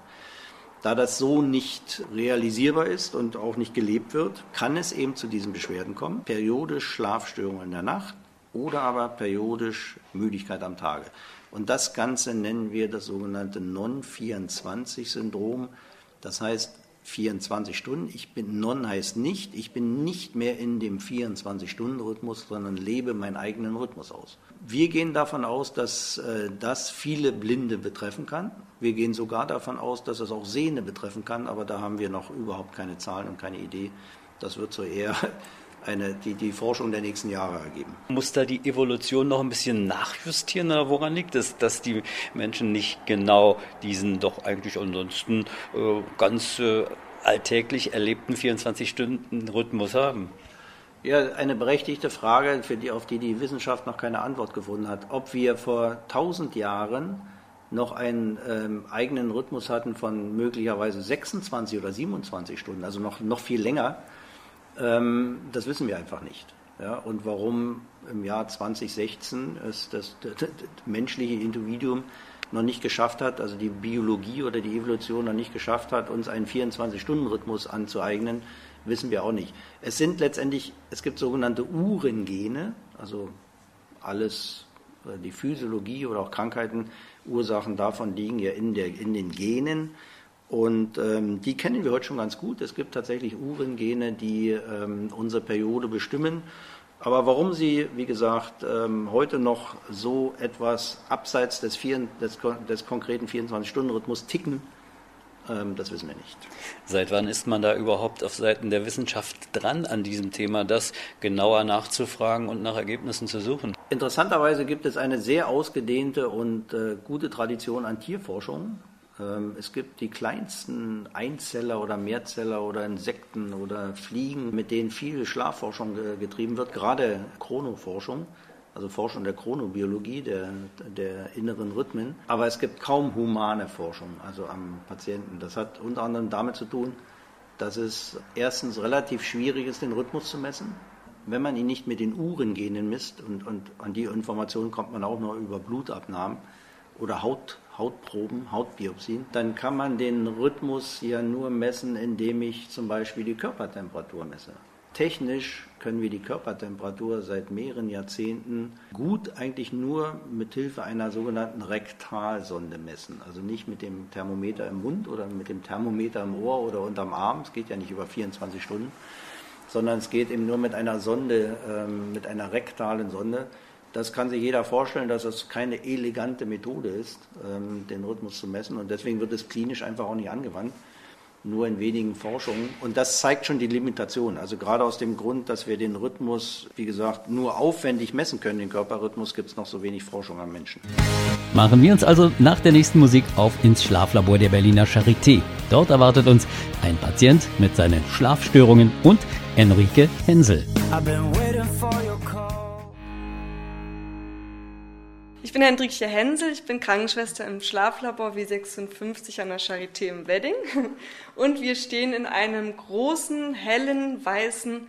Da das so nicht realisierbar ist und auch nicht gelebt wird, kann es eben zu diesen Beschwerden kommen. Periodisch Schlafstörungen in der Nacht oder aber periodisch Müdigkeit am Tage. Und das Ganze nennen wir das sogenannte Non-24-Syndrom. Das heißt, 24 Stunden. Ich bin non heißt nicht, ich bin nicht mehr in dem 24-Stunden-Rhythmus, sondern lebe meinen eigenen Rhythmus aus. Wir gehen davon aus, dass äh, das viele Blinde betreffen kann. Wir gehen sogar davon aus, dass es auch Sehende betreffen kann, aber da haben wir noch überhaupt keine Zahlen und keine Idee. Das wird so eher eine, die, die Forschung der nächsten Jahre ergeben. Muss da die Evolution noch ein bisschen nachjustieren oder woran liegt es, dass die Menschen nicht genau diesen doch eigentlich ansonsten äh, ganz äh, alltäglich erlebten 24-Stunden-Rhythmus haben? Ja, eine berechtigte Frage, für die, auf die die Wissenschaft noch keine Antwort gefunden hat. Ob wir vor 1000 Jahren noch einen ähm, eigenen Rhythmus hatten von möglicherweise 26 oder 27 Stunden, also noch, noch viel länger, ähm, das wissen wir einfach nicht. Ja, und warum im Jahr 2016 es das, das, das, menschliche Individuum noch nicht geschafft hat, also die Biologie oder die Evolution noch nicht geschafft hat, uns einen 24-Stunden-Rhythmus anzueignen, wissen wir auch nicht. Es sind letztendlich, es gibt sogenannte Uhrengene, also alles, äh, die Physiologie oder auch Krankheiten, Ursachen davon liegen ja in, der, in den Genen. Und ähm, die kennen wir heute schon ganz gut. Es gibt tatsächlich Uhrengene, die ähm, unsere Periode bestimmen. Aber warum sie, wie gesagt, ähm, heute noch so etwas abseits des, vier, des, des konkreten 24-Stunden-Rhythmus ticken, ähm, das wissen wir nicht. Seit wann ist man da überhaupt auf Seiten der Wissenschaft dran an diesem Thema, das genauer nachzufragen und nach Ergebnissen zu suchen? Interessanterweise gibt es eine sehr ausgedehnte und äh, gute Tradition an Tierforschung. Ähm, es gibt die kleinsten Einzeller oder Mehrzeller oder Insekten oder Fliegen, mit denen viel Schlafforschung getrieben wird, gerade Chronoforschung also Forschung der Chronobiologie, der, der inneren Rhythmen. Aber es gibt kaum humane Forschung, also am Patienten. Das hat unter anderem damit zu tun, dass es erstens relativ schwierig ist, den Rhythmus zu messen. Wenn man ihn nicht mit den Uhrengenen misst, und, und an die Informationen kommt man auch nur über Blutabnahmen oder Haut, Hautproben, Hautbiopsien, dann kann man den Rhythmus ja nur messen, indem ich zum Beispiel die Körpertemperatur messe. Technisch können wir die Körpertemperatur seit mehreren Jahrzehnten gut eigentlich nur mit Hilfe einer sogenannten Rektalsonde messen. Also nicht mit dem Thermometer im Mund oder mit dem Thermometer im Ohr oder unterm Arm. Es geht ja nicht über 24 Stunden, sondern es geht eben nur mit einer Sonde, ähm, mit einer rektalen Sonde. Das kann sich jeder vorstellen, dass es keine elegante Methode ist, ähm, den Rhythmus zu messen. Und deswegen wird es klinisch einfach auch nicht angewandt nur in wenigen Forschungen. Und das zeigt schon die Limitation. Also gerade aus dem Grund, dass wir den Rhythmus, wie gesagt, nur aufwendig messen können, den Körperrhythmus, gibt es noch so wenig Forschung am Menschen. Machen wir uns also nach der nächsten Musik auf ins Schlaflabor der Berliner Charité. Dort erwartet uns ein Patient mit seinen Schlafstörungen und Enrique Hensel. Ich bin Hendrikje Hensel, ich bin Krankenschwester im Schlaflabor W56 an der Charité im Wedding und wir stehen in einem großen, hellen, weißen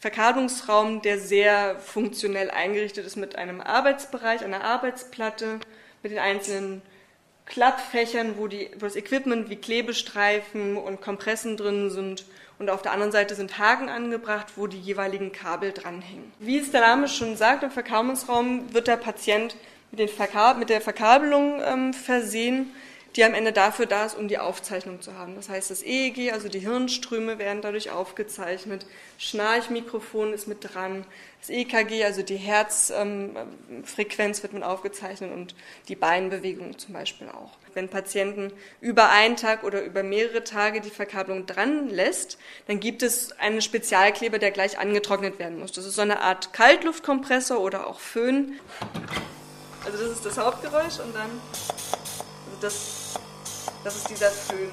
Verkabelungsraum, der sehr funktionell eingerichtet ist mit einem Arbeitsbereich, einer Arbeitsplatte, mit den einzelnen Klappfächern, wo, die, wo das Equipment wie Klebestreifen und Kompressen drin sind und auf der anderen Seite sind Haken angebracht, wo die jeweiligen Kabel dranhängen. Wie es der Name schon sagt, im Verkabelungsraum wird der Patient mit, mit der Verkabelung ähm, versehen, die am Ende dafür da ist, um die Aufzeichnung zu haben. Das heißt, das EEG, also die Hirnströme, werden dadurch aufgezeichnet. Schnarchmikrofon ist mit dran. Das EKG, also die Herzfrequenz, ähm, wird mit aufgezeichnet und die Beinbewegung zum Beispiel auch. Wenn Patienten über einen Tag oder über mehrere Tage die Verkabelung dran lässt, dann gibt es einen Spezialkleber, der gleich angetrocknet werden muss. Das ist so eine Art Kaltluftkompressor oder auch Föhn. Also das ist das Hauptgeräusch und dann, also das, das ist dieser Föhn.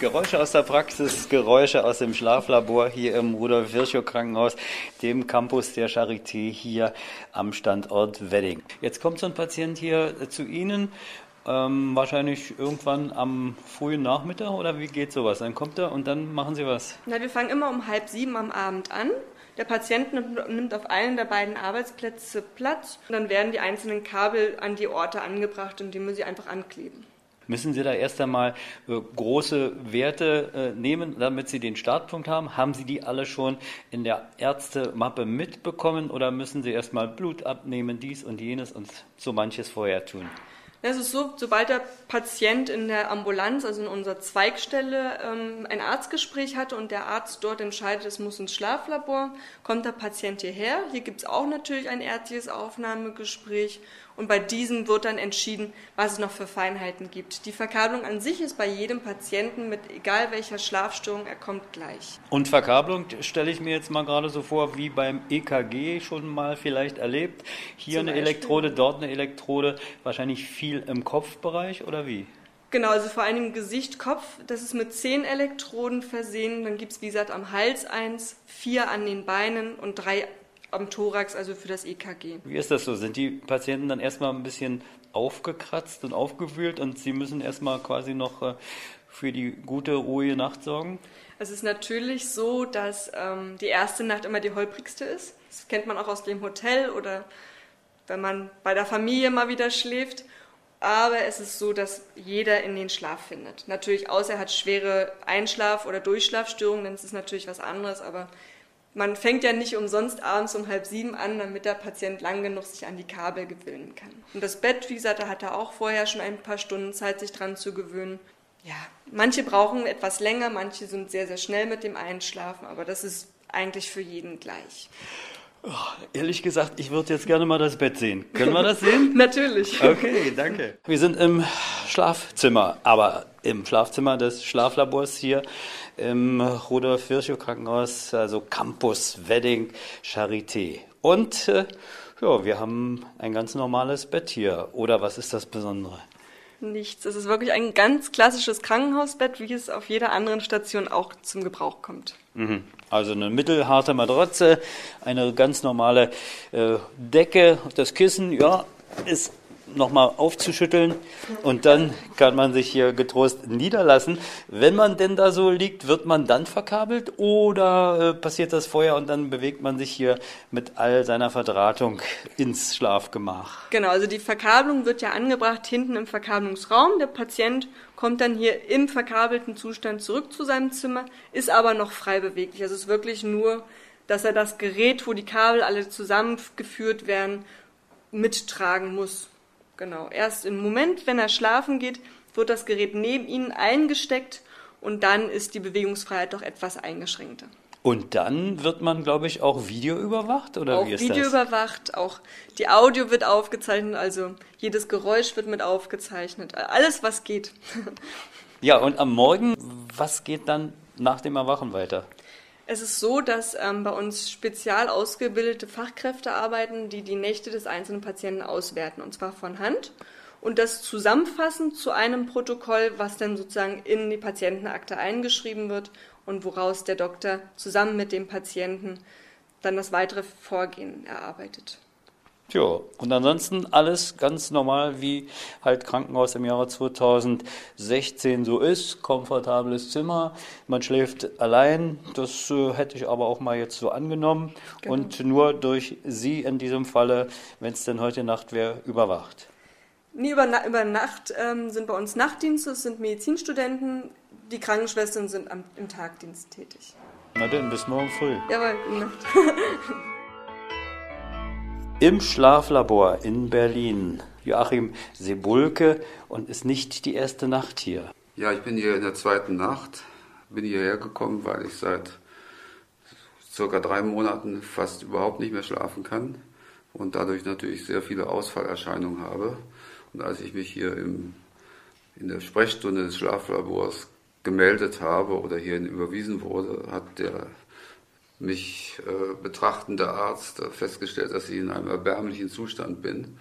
Geräusche aus der Praxis, Geräusche aus dem Schlaflabor hier im Rudolf Virchow Krankenhaus, dem Campus der Charité hier am Standort Wedding. Jetzt kommt so ein Patient hier zu Ihnen Ähm, wahrscheinlich irgendwann am frühen Nachmittag oder wie geht sowas? Dann kommt er und dann machen Sie was? Na, wir fangen immer um halb sieben am Abend an. Der Patient nimmt auf einen der beiden Arbeitsplätze Platz und dann werden die einzelnen Kabel an die Orte angebracht, indem wir sie einfach ankleben. Müssen Sie da erst einmal äh, große Werte äh, nehmen, damit Sie den Startpunkt haben? Haben Sie die alle schon in der Ärztemappe mitbekommen oder müssen Sie erst mal Blut abnehmen, dies und jenes und so manches vorher tun? Es ist so, sobald der Patient in der Ambulanz, also in unserer Zweigstelle, ähm, ein Arztgespräch hatte und der Arzt dort entscheidet, es muss ins Schlaflabor, kommt der Patient hierher. Hier gibt es auch natürlich ein ärztliches Aufnahmegespräch und bei diesem wird dann entschieden, was es noch für Feinheiten gibt. Die Verkabelung an sich ist bei jedem Patienten mit egal welcher Schlafstörung, er kommt gleich. Und Verkabelung stelle ich mir jetzt mal gerade so vor, wie beim EKG schon mal vielleicht erlebt. Hier Zum eine Beispiel. Elektrode, dort eine Elektrode, wahrscheinlich viel im Kopfbereich oder wie? Genau, also vor allem Gesicht, Kopf, das ist mit zehn Elektroden versehen. Dann gibt es, wie gesagt, am Hals eins, vier an den Beinen und drei am Thorax, also für das EKG. Wie ist das so? Sind die Patienten dann erstmal ein bisschen aufgekratzt und aufgewühlt und sie müssen erstmal quasi noch äh, für die gute, ruhige Nacht sorgen? Es ist natürlich so, dass ähm, die erste Nacht immer die holprigste ist. Das kennt man auch aus dem Hotel oder wenn man bei der Familie mal wieder schläft. Aber es ist so, dass jeder in den Schlaf findet. Natürlich, außer er hat schwere Einschlaf- oder Durchschlafstörungen, dann ist es natürlich was anderes. Aber man fängt ja nicht umsonst abends um halb sieben an, damit der Patient lang genug sich an die Kabel gewöhnen kann. Und das Bett, wie gesagt, da hat er auch vorher schon ein paar Stunden Zeit, sich dran zu gewöhnen. Ja, manche brauchen etwas länger, manche sind sehr, sehr schnell mit dem Einschlafen, aber das ist eigentlich für jeden gleich. Oh, ehrlich gesagt, ich würde jetzt gerne mal das Bett sehen. Können wir das sehen? Natürlich. Okay, danke. Wir sind im Schlafzimmer, aber im Schlafzimmer des Schlaflabors hier im Rudolf Virchow Krankenhaus, also Campus Wedding Charité. Und äh, ja, wir haben ein ganz normales Bett hier. Oder was ist das Besondere? Nichts. Es ist wirklich ein ganz klassisches Krankenhausbett, wie es auf jeder anderen Station auch zum Gebrauch kommt. Mhm. Also eine mittelharte Matratze, eine ganz normale äh, Decke, das Kissen, ja, ist nochmal aufzuschütteln und dann kann man sich hier getrost niederlassen. Wenn man denn da so liegt, wird man dann verkabelt oder äh, passiert das vorher und dann bewegt man sich hier mit all seiner Verdrahtung ins Schlafgemach? Genau, also die Verkabelung wird ja angebracht hinten im Verkabelungsraum. Der Patient kommt dann hier im verkabelten Zustand zurück zu seinem Zimmer, ist aber noch frei beweglich. Also es ist wirklich nur, dass er das Gerät, wo die Kabel alle zusammengeführt werden, mittragen muss. Genau. Erst im Moment, wenn er schlafen geht, wird das Gerät neben ihnen eingesteckt und dann ist die Bewegungsfreiheit doch etwas eingeschränkter. Und dann wird man, glaube ich, auch Video überwacht oder auch wie ist Video das? überwacht, auch die Audio wird aufgezeichnet, also jedes Geräusch wird mit aufgezeichnet, alles was geht. Ja, und am Morgen, was geht dann nach dem Erwachen weiter? Es ist so, dass ähm, bei uns spezial ausgebildete Fachkräfte arbeiten, die die Nächte des einzelnen Patienten auswerten, und zwar von Hand. Und das zusammenfassen zu einem Protokoll, was dann sozusagen in die Patientenakte eingeschrieben wird und woraus der Doktor zusammen mit dem Patienten dann das weitere Vorgehen erarbeitet. Ja, und ansonsten alles ganz normal, wie halt Krankenhaus im Jahre 2016 so ist. Komfortables Zimmer, man schläft allein. Das äh, hätte ich aber auch mal jetzt so angenommen. Genau. Und nur durch Sie in diesem Falle, wenn es denn heute Nacht wäre, überwacht. Nee, über, über Nacht ähm, sind bei uns Nachtdienste, es sind Medizinstudenten, die Krankenschwestern sind am, im Tagdienst tätig. Na denn, bis morgen früh. Jawohl, gute Nacht. im Schlaflabor in Berlin. Joachim Sebulke und ist nicht die erste Nacht hier. Ja, ich bin hier in der zweiten Nacht. Bin hierher gekommen, weil ich seit circa drei Monaten fast überhaupt nicht mehr schlafen kann und dadurch natürlich sehr viele Ausfallerscheinungen habe. Und als ich mich hier im, in der Sprechstunde des Schlaflabors gemeldet habe oder hierhin überwiesen wurde, hat der mich äh, betrachtende Arzt festgestellt, dass ich in einem erbärmlichen Zustand bin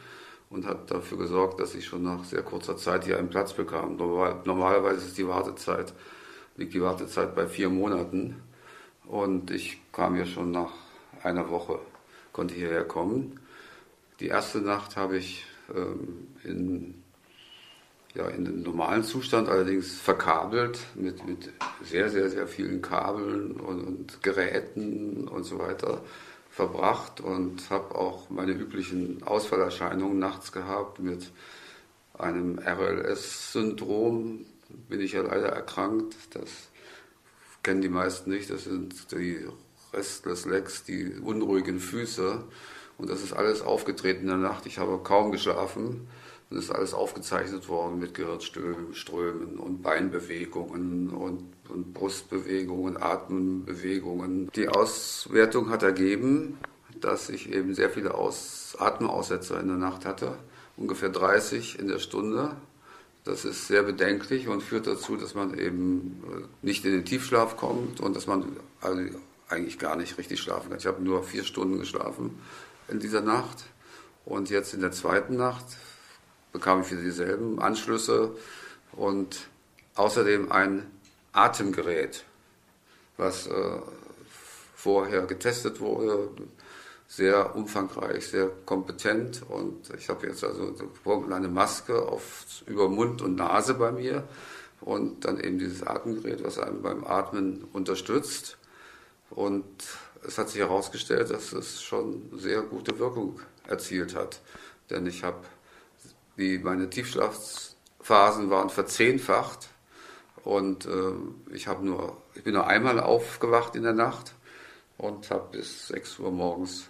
und hat dafür gesorgt, dass ich schon nach sehr kurzer Zeit hier einen Platz bekam. Normal, normalerweise ist die Wartezeit, liegt die Wartezeit bei vier Monaten und ich kam hier schon nach einer Woche, konnte hierher kommen. Die erste Nacht habe ich ähm, in ja in den normalen Zustand, allerdings verkabelt mit, mit sehr, sehr, sehr vielen Kabeln und, und Geräten und so weiter verbracht und habe auch meine üblichen Ausfallerscheinungen nachts gehabt mit einem RLS-Syndrom. Bin ich ja leider erkrankt. Das kennen die meisten nicht. Das sind die Restless Legs, die unruhigen Füße. Und das ist alles aufgetreten in der Nacht. Ich habe kaum geschlafen. Und ist alles aufgezeichnet worden mit Gehirnströmen und Beinbewegungen und, und Brustbewegungen, Atembewegungen. Die Auswertung hat ergeben, dass ich eben sehr viele Aus Atemaussetzer in der Nacht hatte, ungefähr 30 in der Stunde. Das ist sehr bedenklich und führt dazu, dass man eben äh, nicht in den Tiefschlaf kommt und dass man also eigentlich gar nicht richtig schlafen kann. Ich habe nur vier Stunden geschlafen in dieser Nacht und jetzt in der zweiten Nacht bekam ich wieder dieselben Anschlüsse und außerdem ein Atemgerät, was äh, vorher getestet wurde, sehr umfangreich, sehr kompetent und ich habe jetzt also eine Maske auf, über Mund und Nase bei mir und dann eben dieses Atemgerät, was einem beim Atmen unterstützt. Und es hat sich herausgestellt, dass es schon sehr gute Wirkung erzielt hat, denn ich habe wie meine Tiefschlafphasen waren verzehnfacht und äh, ich habe nur, ich bin nur einmal aufgewacht in der Nacht und habe bis 6 Uhr morgens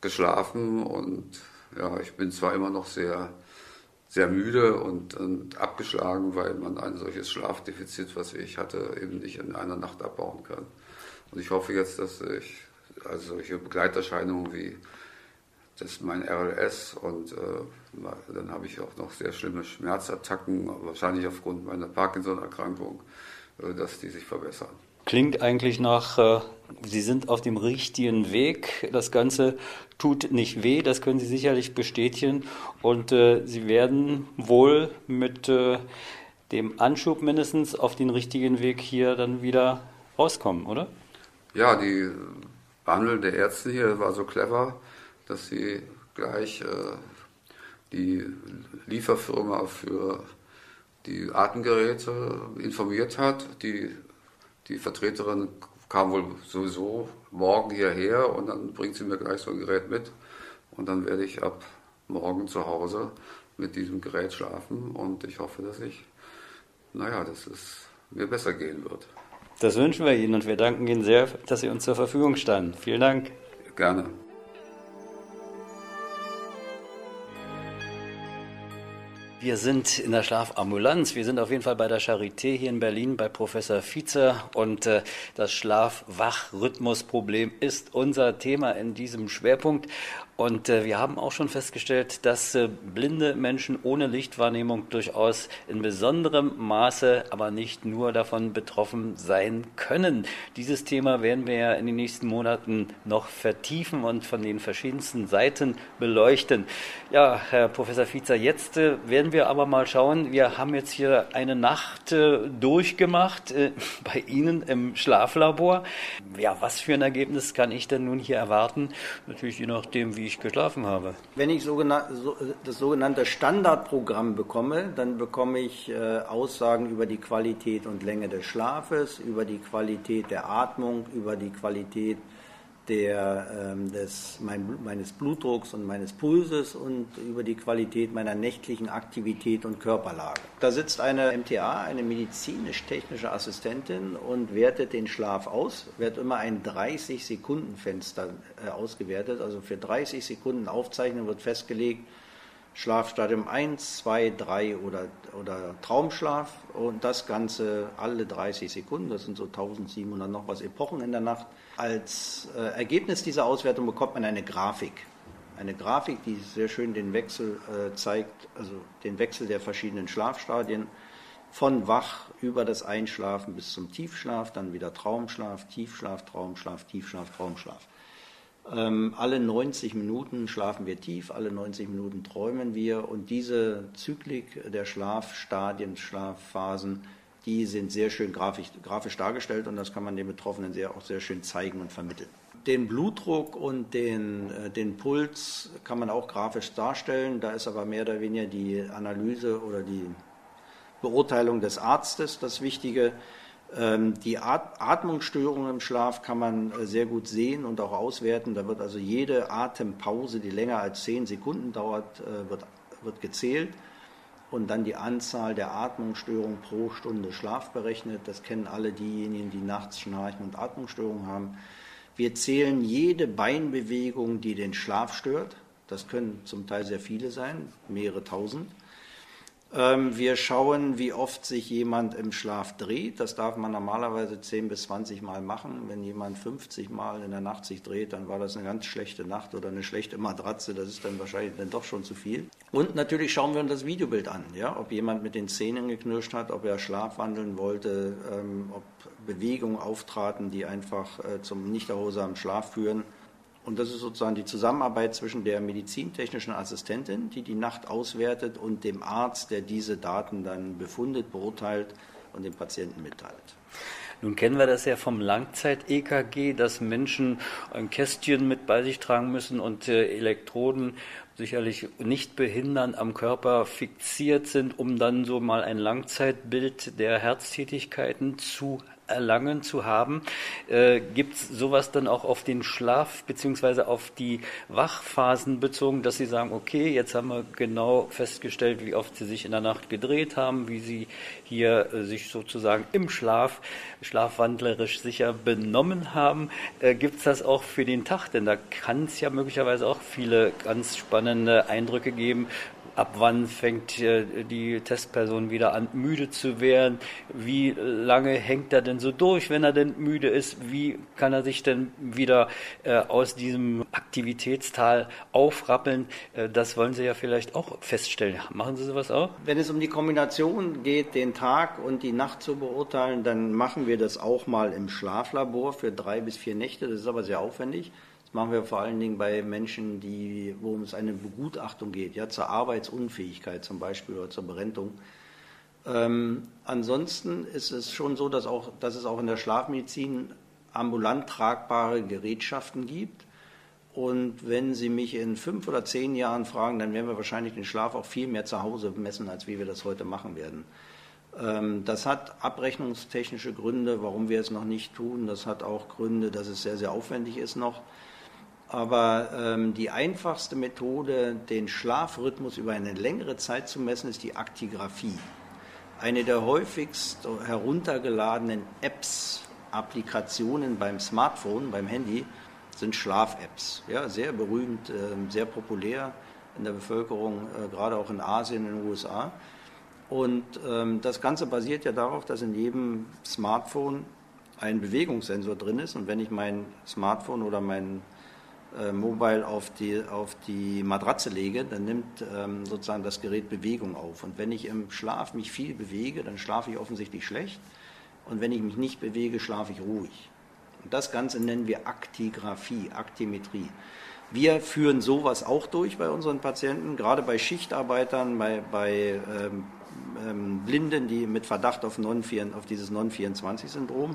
geschlafen und ja, ich bin zwar immer noch sehr, sehr müde und, und abgeschlagen, weil man ein solches Schlafdefizit, was ich hatte, eben nicht in einer Nacht abbauen kann. Und ich hoffe jetzt, dass ich also solche Begleiterscheinungen wie das ist mein RLS und äh, dann habe ich auch noch sehr schlimme Schmerzattacken, wahrscheinlich aufgrund meiner Parkinson-Erkrankung, äh, dass die sich verbessern. Klingt eigentlich nach, äh, Sie sind auf dem richtigen Weg. Das Ganze tut nicht weh, das können Sie sicherlich bestätigen. Und äh, Sie werden wohl mit äh, dem Anschub mindestens auf den richtigen Weg hier dann wieder rauskommen, oder? Ja, die Behandlung der Ärzte hier war so clever dass sie gleich äh, die Lieferfirma für die Atemgeräte informiert hat. Die, die Vertreterin kam wohl sowieso morgen hierher und dann bringt sie mir gleich so ein Gerät mit. Und dann werde ich ab morgen zu Hause mit diesem Gerät schlafen und ich hoffe, dass ich, naja, dass es mir besser gehen wird. Das wünschen wir Ihnen und wir danken Ihnen sehr, dass Sie uns zur Verfügung standen. Vielen Dank. Gerne. Wir sind in der Schlafambulanz. Wir sind auf jeden Fall bei der Charité hier in Berlin bei Professor Vize und äh, das Schlaf-Wach-Rhythmus-Problem ist unser Thema in diesem Schwerpunkt. Und äh, wir haben auch schon festgestellt, dass äh, blinde Menschen ohne Lichtwahrnehmung durchaus in besonderem Maße, aber nicht nur davon betroffen sein können. Dieses Thema werden wir ja in den nächsten Monaten noch vertiefen und von den verschiedensten Seiten beleuchten. Ja, Herr Professor Fiezer, jetzt äh, werden wir aber mal schauen. Wir haben jetzt hier eine Nacht äh, durchgemacht äh, bei Ihnen im Schlaflabor. Ja, was für ein Ergebnis kann ich denn nun hier erwarten? Natürlich je nachdem, wie ich geschlafen habe. Wenn ich das sogenannte Standardprogramm bekomme, dann bekomme ich äh, Aussagen über die Qualität und Länge des Schlafes, über die Qualität der Atmung, über die Qualität der, ähm, des, mein, meines Blutdrucks und meines Pulses und über die Qualität meiner nächtlichen Aktivität und Körperlage. Da sitzt eine MTA, eine medizinisch-technische Assistentin und wertet den Schlaf aus, wird immer ein 30-Sekunden-Fenster äh, ausgewertet, also für 30 Sekunden aufzeichnen wird festgelegt, Schlafstadium 1, 2, 3 oder, oder Traumschlaf und das Ganze alle 30 Sekunden, das sind so 1700 noch was Epochen in der Nacht. Als äh, Ergebnis dieser Auswertung bekommt man eine Grafik. Eine Grafik, die sehr schön den Wechsel äh, zeigt, also den Wechsel der verschiedenen Schlafstadien von Wach über das Einschlafen bis zum Tiefschlaf, dann wieder Traumschlaf, Tiefschlaf, Traumschlaf, Tiefschlaf, Traumschlaf. Ähm, alle 90 Minuten schlafen wir tief, alle 90 Minuten träumen wir und diese Zyklik der Schlafstadien, Schlafphasen, die sind sehr schön grafisch, grafisch dargestellt und das kann man den Betroffenen sehr, auch sehr schön zeigen und vermitteln. Den Blutdruck und den, äh, den Puls kann man auch grafisch darstellen. Da ist aber mehr oder weniger die Analyse oder die Beurteilung des Arztes das Wichtige. Ähm, die Atmungsstörungen im Schlaf kann man äh, sehr gut sehen und auch auswerten. Da wird also jede Atempause, die länger als zehn Sekunden dauert, äh, wird, wird gezählt und dann die Anzahl der Atmungsstörungen pro Stunde Schlaf berechnet. Das kennen alle diejenigen, die nachts Schnarchen und Atmungsstörungen haben. Wir zählen jede Beinbewegung, die den Schlaf stört. Das können zum Teil sehr viele sein, mehrere tausend. Ähm, wir schauen, wie oft sich jemand im Schlaf dreht. Das darf man normalerweise 10 bis 20 Mal machen. Wenn jemand 50 Mal in der Nacht sich dreht, dann war das eine ganz schlechte Nacht oder eine schlechte Matratze. Das ist dann wahrscheinlich dann doch schon zu viel. Und natürlich schauen wir uns das Videobild an. Ja? Ob jemand mit den Zähnen geknirscht hat, ob er schlafwandeln wollte, ähm, ob Bewegungen auftraten, die einfach äh, zum nicht erholsamen Schlaf führen. Und das ist sozusagen die Zusammenarbeit zwischen der medizintechnischen Assistentin, die die Nacht auswertet, und dem Arzt, der diese Daten dann befundet, beurteilt und dem Patienten mitteilt. Nun kennen wir das ja vom Langzeit-EKG, dass Menschen ein Kästchen mit bei sich tragen müssen und äh, Elektroden sicherlich nicht behindern am Körper fixiert sind, um dann so mal ein Langzeitbild der Herztätigkeiten zu erlangen zu haben. Äh, Gibt es sowas dann auch auf den Schlaf beziehungsweise auf die Wachphasen bezogen, dass Sie sagen, okay, jetzt haben wir genau festgestellt, wie oft Sie sich in der Nacht gedreht haben, wie Sie hier äh, sich sozusagen im Schlaf schlafwandlerisch sicher benommen haben. Äh, Gibt es das auch für den Tag? Denn da kann es ja möglicherweise auch viele ganz spannende Eindrücke geben, ab wann fängt äh, die Testperson wieder an, müde zu werden, wie lange hängt er denn so durch, wenn er denn müde ist, wie kann er sich denn wieder äh, aus diesem Aktivitätstal aufrappeln, äh, das wollen Sie ja vielleicht auch feststellen. Machen Sie sowas auch? Wenn es um die Kombination geht, den Tag und die Nacht zu beurteilen, dann machen wir das auch mal im Schlaflabor für drei bis vier Nächte, das ist aber sehr aufwendig. Das machen wir vor allen Dingen bei Menschen, die, wo es eine Begutachtung geht, ja, zur Arbeitsunfähigkeit zum Beispiel oder zur Berentung. Ähm, ansonsten ist es schon so, dass, auch, dass es auch in der Schlafmedizin ambulant tragbare Gerätschaften gibt. Und wenn Sie mich in fünf oder zehn Jahren fragen, dann werden wir wahrscheinlich den Schlaf auch viel mehr zu Hause messen, als wie wir das heute machen werden. Ähm, das hat abrechnungstechnische Gründe, warum wir es noch nicht tun. Das hat auch Gründe, dass es sehr, sehr aufwendig ist noch. Aber ähm, die einfachste Methode, den Schlafrhythmus über eine längere Zeit zu messen, ist die Aktigraphie. Eine der häufigst heruntergeladenen Apps, Applikationen beim Smartphone, beim Handy, sind Schlaf-Apps. Ja, sehr berühmt, äh, sehr populär in der Bevölkerung, äh, gerade auch in Asien, in den USA. Und ähm, das Ganze basiert ja darauf, dass in jedem Smartphone ein Bewegungssensor drin ist. Und wenn ich mein Smartphone oder mein äh, Mobile auf die, auf die Matratze lege, dann nimmt ähm, sozusagen das Gerät Bewegung auf. Und wenn ich im Schlaf mich viel bewege, dann schlafe ich offensichtlich schlecht. Und wenn ich mich nicht bewege, schlafe ich ruhig. Und das Ganze nennen wir Aktigraphie, Aktimetrie. Wir führen sowas auch durch bei unseren Patienten, gerade bei Schichtarbeitern, bei, bei ähm, ähm, Blinden, die mit Verdacht auf, non auf dieses Non-24-Syndrom äh,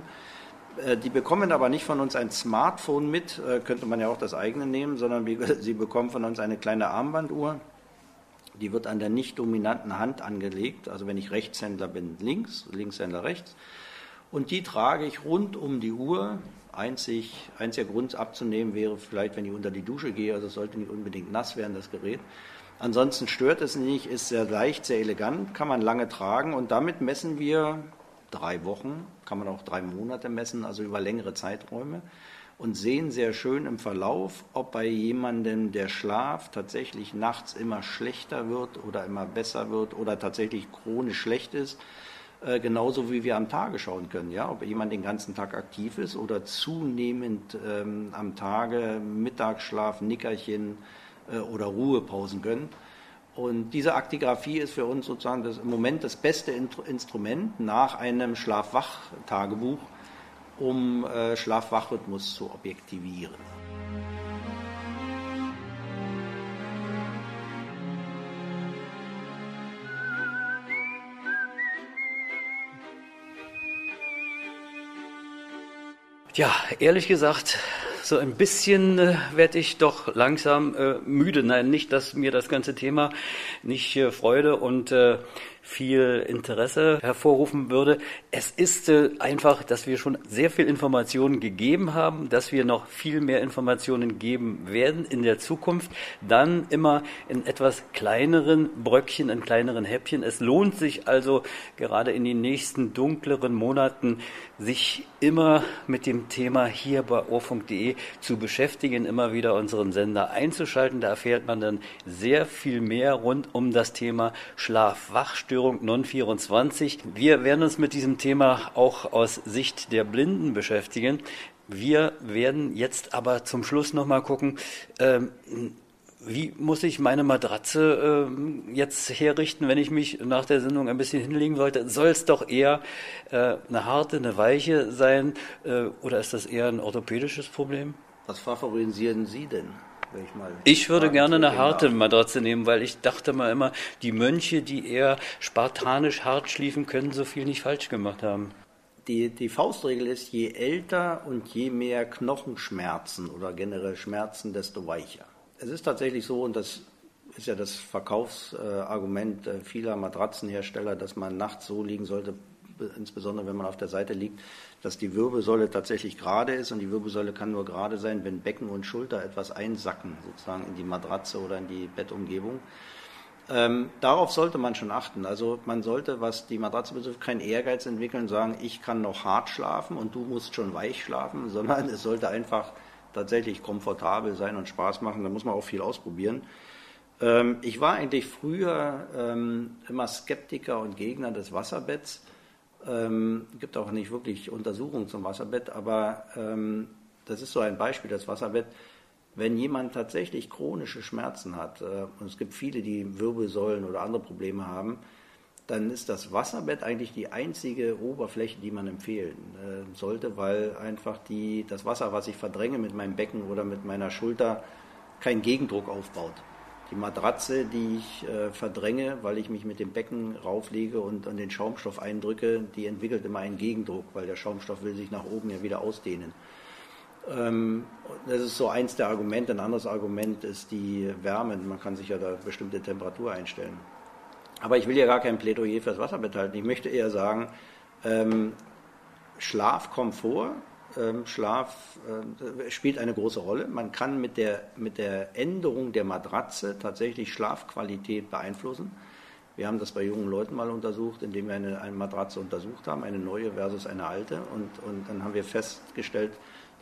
die bekommen aber nicht von uns ein Smartphone mit, äh, könnte man ja auch das eigene nehmen, sondern sie bekommen von uns eine kleine Armbanduhr. Die wird an der nicht dominanten Hand angelegt. Also wenn ich Rechtshändler bin, links, Linkshändler rechts. Und die trage ich rund um die Uhr. Einzig, einziger Grund abzunehmen wäre vielleicht, wenn ich unter die Dusche gehe. Also es sollte nicht unbedingt nass werden, das Gerät. Ansonsten stört es nicht, ist sehr leicht, sehr elegant, kann man lange tragen. Und damit messen wir drei Wochen, kann man auch drei Monate messen, also über längere Zeiträume und sehen sehr schön im Verlauf, ob bei jemandem der Schlaf tatsächlich nachts immer schlechter wird oder immer besser wird oder tatsächlich chronisch schlecht ist. Äh, genauso wie wir am Tage schauen können, ja, ob jemand den ganzen Tag aktiv ist oder zunehmend ähm, am Tage Mittagsschlaf, Nickerchen äh, oder Ruhepausen gönnt. Und diese Aktigraphie ist für uns sozusagen das, im Moment das beste Instrument nach einem Schlafwach-Tagebuch, um äh, Schlafwachrhythmus zu objektivieren. Ja, ehrlich gesagt, so ein bisschen äh, werde ich doch langsam äh, müde. Nein, nicht, dass mir das ganze Thema nicht äh, Freude und äh, viel Interesse hervorrufen würde. Es ist äh, einfach, dass wir schon sehr viel Informationen gegeben haben, dass wir noch viel mehr Informationen geben werden in der Zukunft, dann immer in etwas kleineren Bröckchen, in kleineren Häppchen. Es lohnt sich also gerade in den nächsten dunkleren Monaten, sich immer mit dem Thema hier bei ohrfunk.de zu beschäftigen, immer wieder unseren Sender einzuschalten. Da erfährt man dann sehr viel mehr rund um das Thema Schlaf-Wachstörung Non-24. Wir werden uns mit diesem Thema auch aus Sicht der Blinden beschäftigen. Wir werden jetzt aber zum Schluss nochmal gucken, ähm, wie muss ich meine Matratze äh, jetzt herrichten, wenn ich mich nach der Sendung ein bisschen hinlegen sollte? Soll es doch eher äh, eine harte, eine weiche sein äh, oder ist das eher ein orthopädisches Problem? Was favorisieren Sie denn? Ich, ich würde gerne eine harte Matratze nehmen, weil ich dachte mal immer, die Mönche, die eher spartanisch hart schliefen, können so viel nicht falsch gemacht haben. Die, die Faustregel ist, je älter und je mehr Knochenschmerzen oder generell Schmerzen, desto weicher. Es ist tatsächlich so, und das ist ja das Verkaufsargument äh, vieler Matratzenhersteller, dass man nachts so liegen sollte, insbesondere wenn man auf der Seite liegt, dass die Wirbelsäule tatsächlich gerade ist und die Wirbelsäule kann nur gerade sein, wenn Becken und Schulter etwas einsacken, sozusagen in die Matratze oder in die Bettumgebung. Ähm, darauf sollte man schon achten. Also man sollte, was die Matratze betrifft, keinen Ehrgeiz entwickeln, sagen, ich kann noch hart schlafen und du musst schon weich schlafen, sondern es sollte einfach tatsächlich komfortabel sein und Spaß machen. Da muss man auch viel ausprobieren. Ähm, ich war eigentlich früher ähm, immer Skeptiker und Gegner des Wasserbetts. Ähm, gibt auch nicht wirklich Untersuchungen zum Wasserbett, aber ähm, das ist so ein Beispiel, das Wasserbett. Wenn jemand tatsächlich chronische Schmerzen hat, äh, und es gibt viele, die Wirbelsäulen oder andere Probleme haben, dann ist das Wasserbett eigentlich die einzige Oberfläche, die man empfehlen äh, sollte, weil einfach die, das Wasser, was ich verdränge mit meinem Becken oder mit meiner Schulter, keinen Gegendruck aufbaut. Die Matratze, die ich äh, verdränge, weil ich mich mit dem Becken rauflege und an den Schaumstoff eindrücke, die entwickelt immer einen Gegendruck, weil der Schaumstoff will sich nach oben ja wieder ausdehnen. Ähm, das ist so eins der Argumente. Ein anderes Argument ist die Wärme. Man kann sich ja da bestimmte Temperatur einstellen. Aber ich will ja gar kein Plädoyer fürs Wasserbett halten. Ich möchte eher sagen, ähm, Schlafkomfort, Schlaf äh, spielt eine große Rolle. Man kann mit der, mit der Änderung der Matratze tatsächlich Schlafqualität beeinflussen. Wir haben das bei jungen Leuten mal untersucht, indem wir eine, eine Matratze untersucht haben, eine neue versus eine alte. Und, und dann haben wir festgestellt,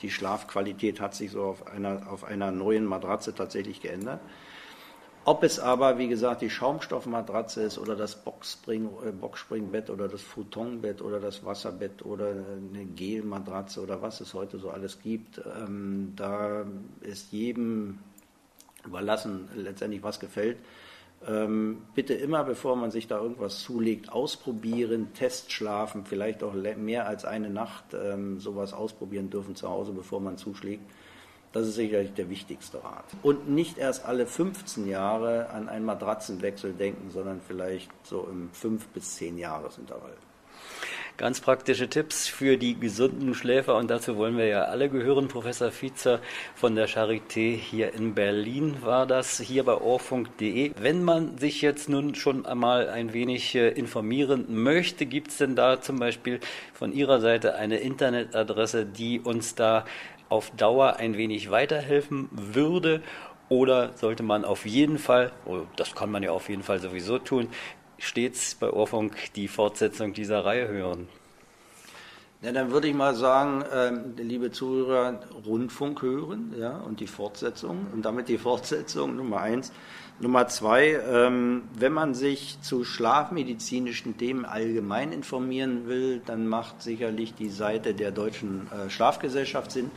die Schlafqualität hat sich so auf einer, auf einer neuen Matratze tatsächlich geändert. Ob es aber, wie gesagt, die Schaumstoffmatratze ist oder das Boxspring, äh, Boxspringbett oder das Futonbett oder das Wasserbett oder eine Gelmatratze oder was es heute so alles gibt, ähm, da ist jedem überlassen, letztendlich was gefällt. Ähm, bitte immer, bevor man sich da irgendwas zulegt, ausprobieren, Testschlafen, vielleicht auch mehr als eine Nacht ähm, sowas ausprobieren dürfen zu Hause, bevor man zuschlägt. Das ist sicherlich der wichtigste Rat. Und nicht erst alle 15 Jahre an einen Matratzenwechsel denken, sondern vielleicht so im 5 bis 10 Jahresintervall. Ganz praktische Tipps für die gesunden Schläfer und dazu wollen wir ja alle gehören. Professor Vizer von der Charité hier in Berlin war das hier bei ohrfunk.de. Wenn man sich jetzt nun schon einmal ein wenig äh, informieren möchte, gibt es denn da zum Beispiel von Ihrer Seite eine Internetadresse, die uns da auf Dauer ein wenig weiterhelfen würde? Oder sollte man auf jeden Fall, oh, das kann man ja auf jeden Fall sowieso tun, stets bei Ohrfunk die Fortsetzung dieser Reihe hören? Ja, dann würde ich mal sagen, ähm, liebe Zuhörer, Rundfunk hören, ja, und die Fortsetzung. Und damit die Fortsetzung Nummer eins. Nummer zwei, ähm, wenn man sich zu schlafmedizinischen Themen allgemein informieren will, dann macht sicherlich die Seite der Deutschen äh, Schlafgesellschaft Sinn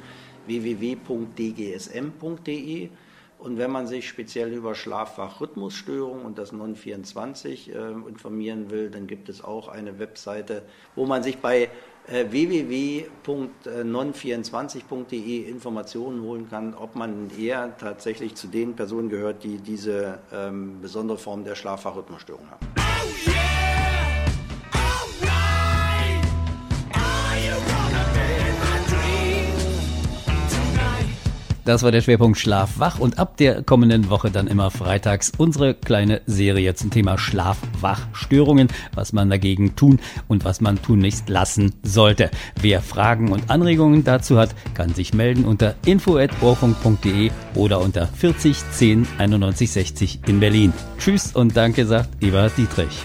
www.dgsm.de. Und wenn man sich speziell über Schlafwachrhythmusstörungen und das Non24 äh, informieren will, dann gibt es auch eine Webseite, wo man sich bei äh, www.non24.de Informationen holen kann, ob man eher tatsächlich zu den Personen gehört, die diese ähm, besondere Form der Schlafwachrhythmusstörung haben. Das war der Schwerpunkt Schlaf-Wach und ab der kommenden Woche dann immer freitags unsere kleine Serie zum Thema Schlaf-Wach-Störungen, was man dagegen tun und was man tunlichst lassen sollte. Wer Fragen und Anregungen dazu hat, kann sich melden unter info.ohrfunk.de oder unter 40 10 91 60 in Berlin. Tschüss und danke, sagt Eva Dietrich.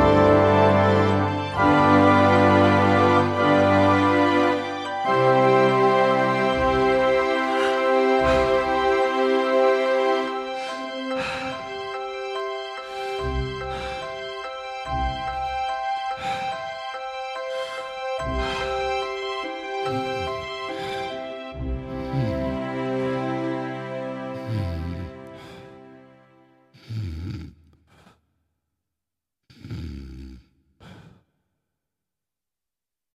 Thank you.